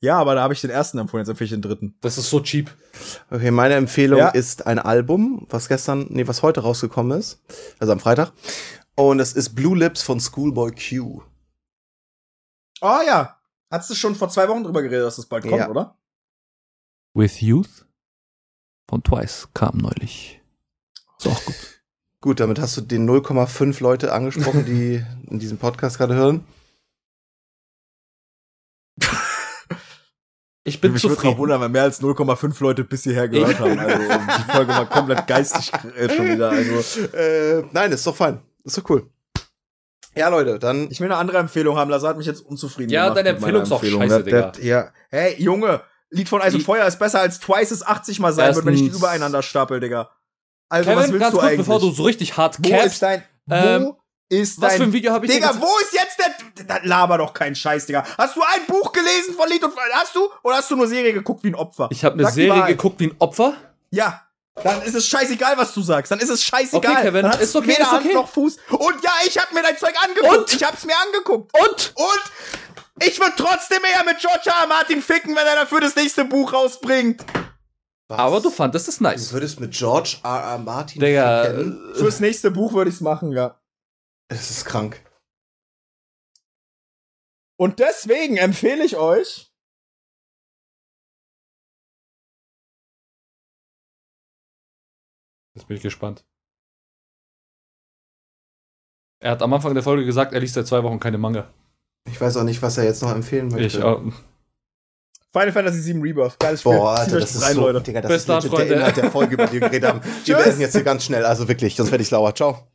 Ja, aber da habe ich den ersten empfohlen, jetzt empfehle ich den dritten. das ist so cheap. Okay, meine Empfehlung Ja. ist ein Album, was gestern, nee, was heute rausgekommen ist. Also am Freitag. Und es ist Blue Lips von Schoolboy Q. Oh ja. Hattest du schon vor zwei Wochen drüber geredet, dass das bald kommt, Ja. oder? With Youth von Twice kam neulich. Ist auch gut. Gut, damit hast du den 0,5 Leute angesprochen, die in diesem Podcast gerade hören. Ich bin Mich würde zufrieden. auch wundern, wenn mehr als 0,5 Leute bis hierher gehört Ich- haben. Also die Folge war komplett geistig äh, schon wieder. Also Äh, nein, ist doch fein. Ist doch cool. Ja, Leute, dann. ich will eine andere Empfehlung haben. Lazar hat mich jetzt unzufrieden Ja, gemacht deine mit meiner Empfehlung ist auch scheiße, das- Ja. Hey, Junge, Lied von Eis und Feuer ist besser als Twice es 80 mal sein wird, wenn ich die übereinander stapel, Digga. Also, was Kevin, willst ganz du kurz, eigentlich? bevor du so richtig hart wo capst. ist dein, wo Ähm, ist was dein, für ein Video habe ich Digga, wo ist jetzt der, da laber doch kein Scheiß, Digga. Hast du ein Buch gelesen von Lied und Feuer? Hast du? Oder hast du nur Serie geguckt wie ein Opfer? Ich habe eine Sag Serie geguckt wie ein Opfer. Ja. Dann ist es scheißegal, was du sagst. Dann ist es scheißegal. Okay, Kevin, ist okay, weder ist Hand okay. noch Fuß. Und ja, ich hab mir dein Zeug angeguckt. Und? Ich hab's mir angeguckt. Und? Und ich würde trotzdem eher mit George R. R. Martin ficken, wenn er dafür das nächste Buch rausbringt. Aber du fandest es Du nice. würdest mit George R. R. Martin Digga, ficken? äh, Fürs nächste Buch würde ich's machen, ja. Es ist krank. Und deswegen empfehle ich euch. Jetzt bin ich gespannt. Er hat am Anfang der Folge gesagt, er liest seit zwei Wochen keine Manga. Ich weiß auch nicht, was er jetzt noch empfehlen möchte. Ich auch. Final Fantasy VII Rebirth. Geiles Spiel. Boah, Alter, das ist rein, so, Leute. Digga, das Bis ist legit der. Inhalt der Folge, über die wir geredet haben. Wir beenden jetzt hier ganz schnell, also wirklich, sonst werde ich sauer. Ciao.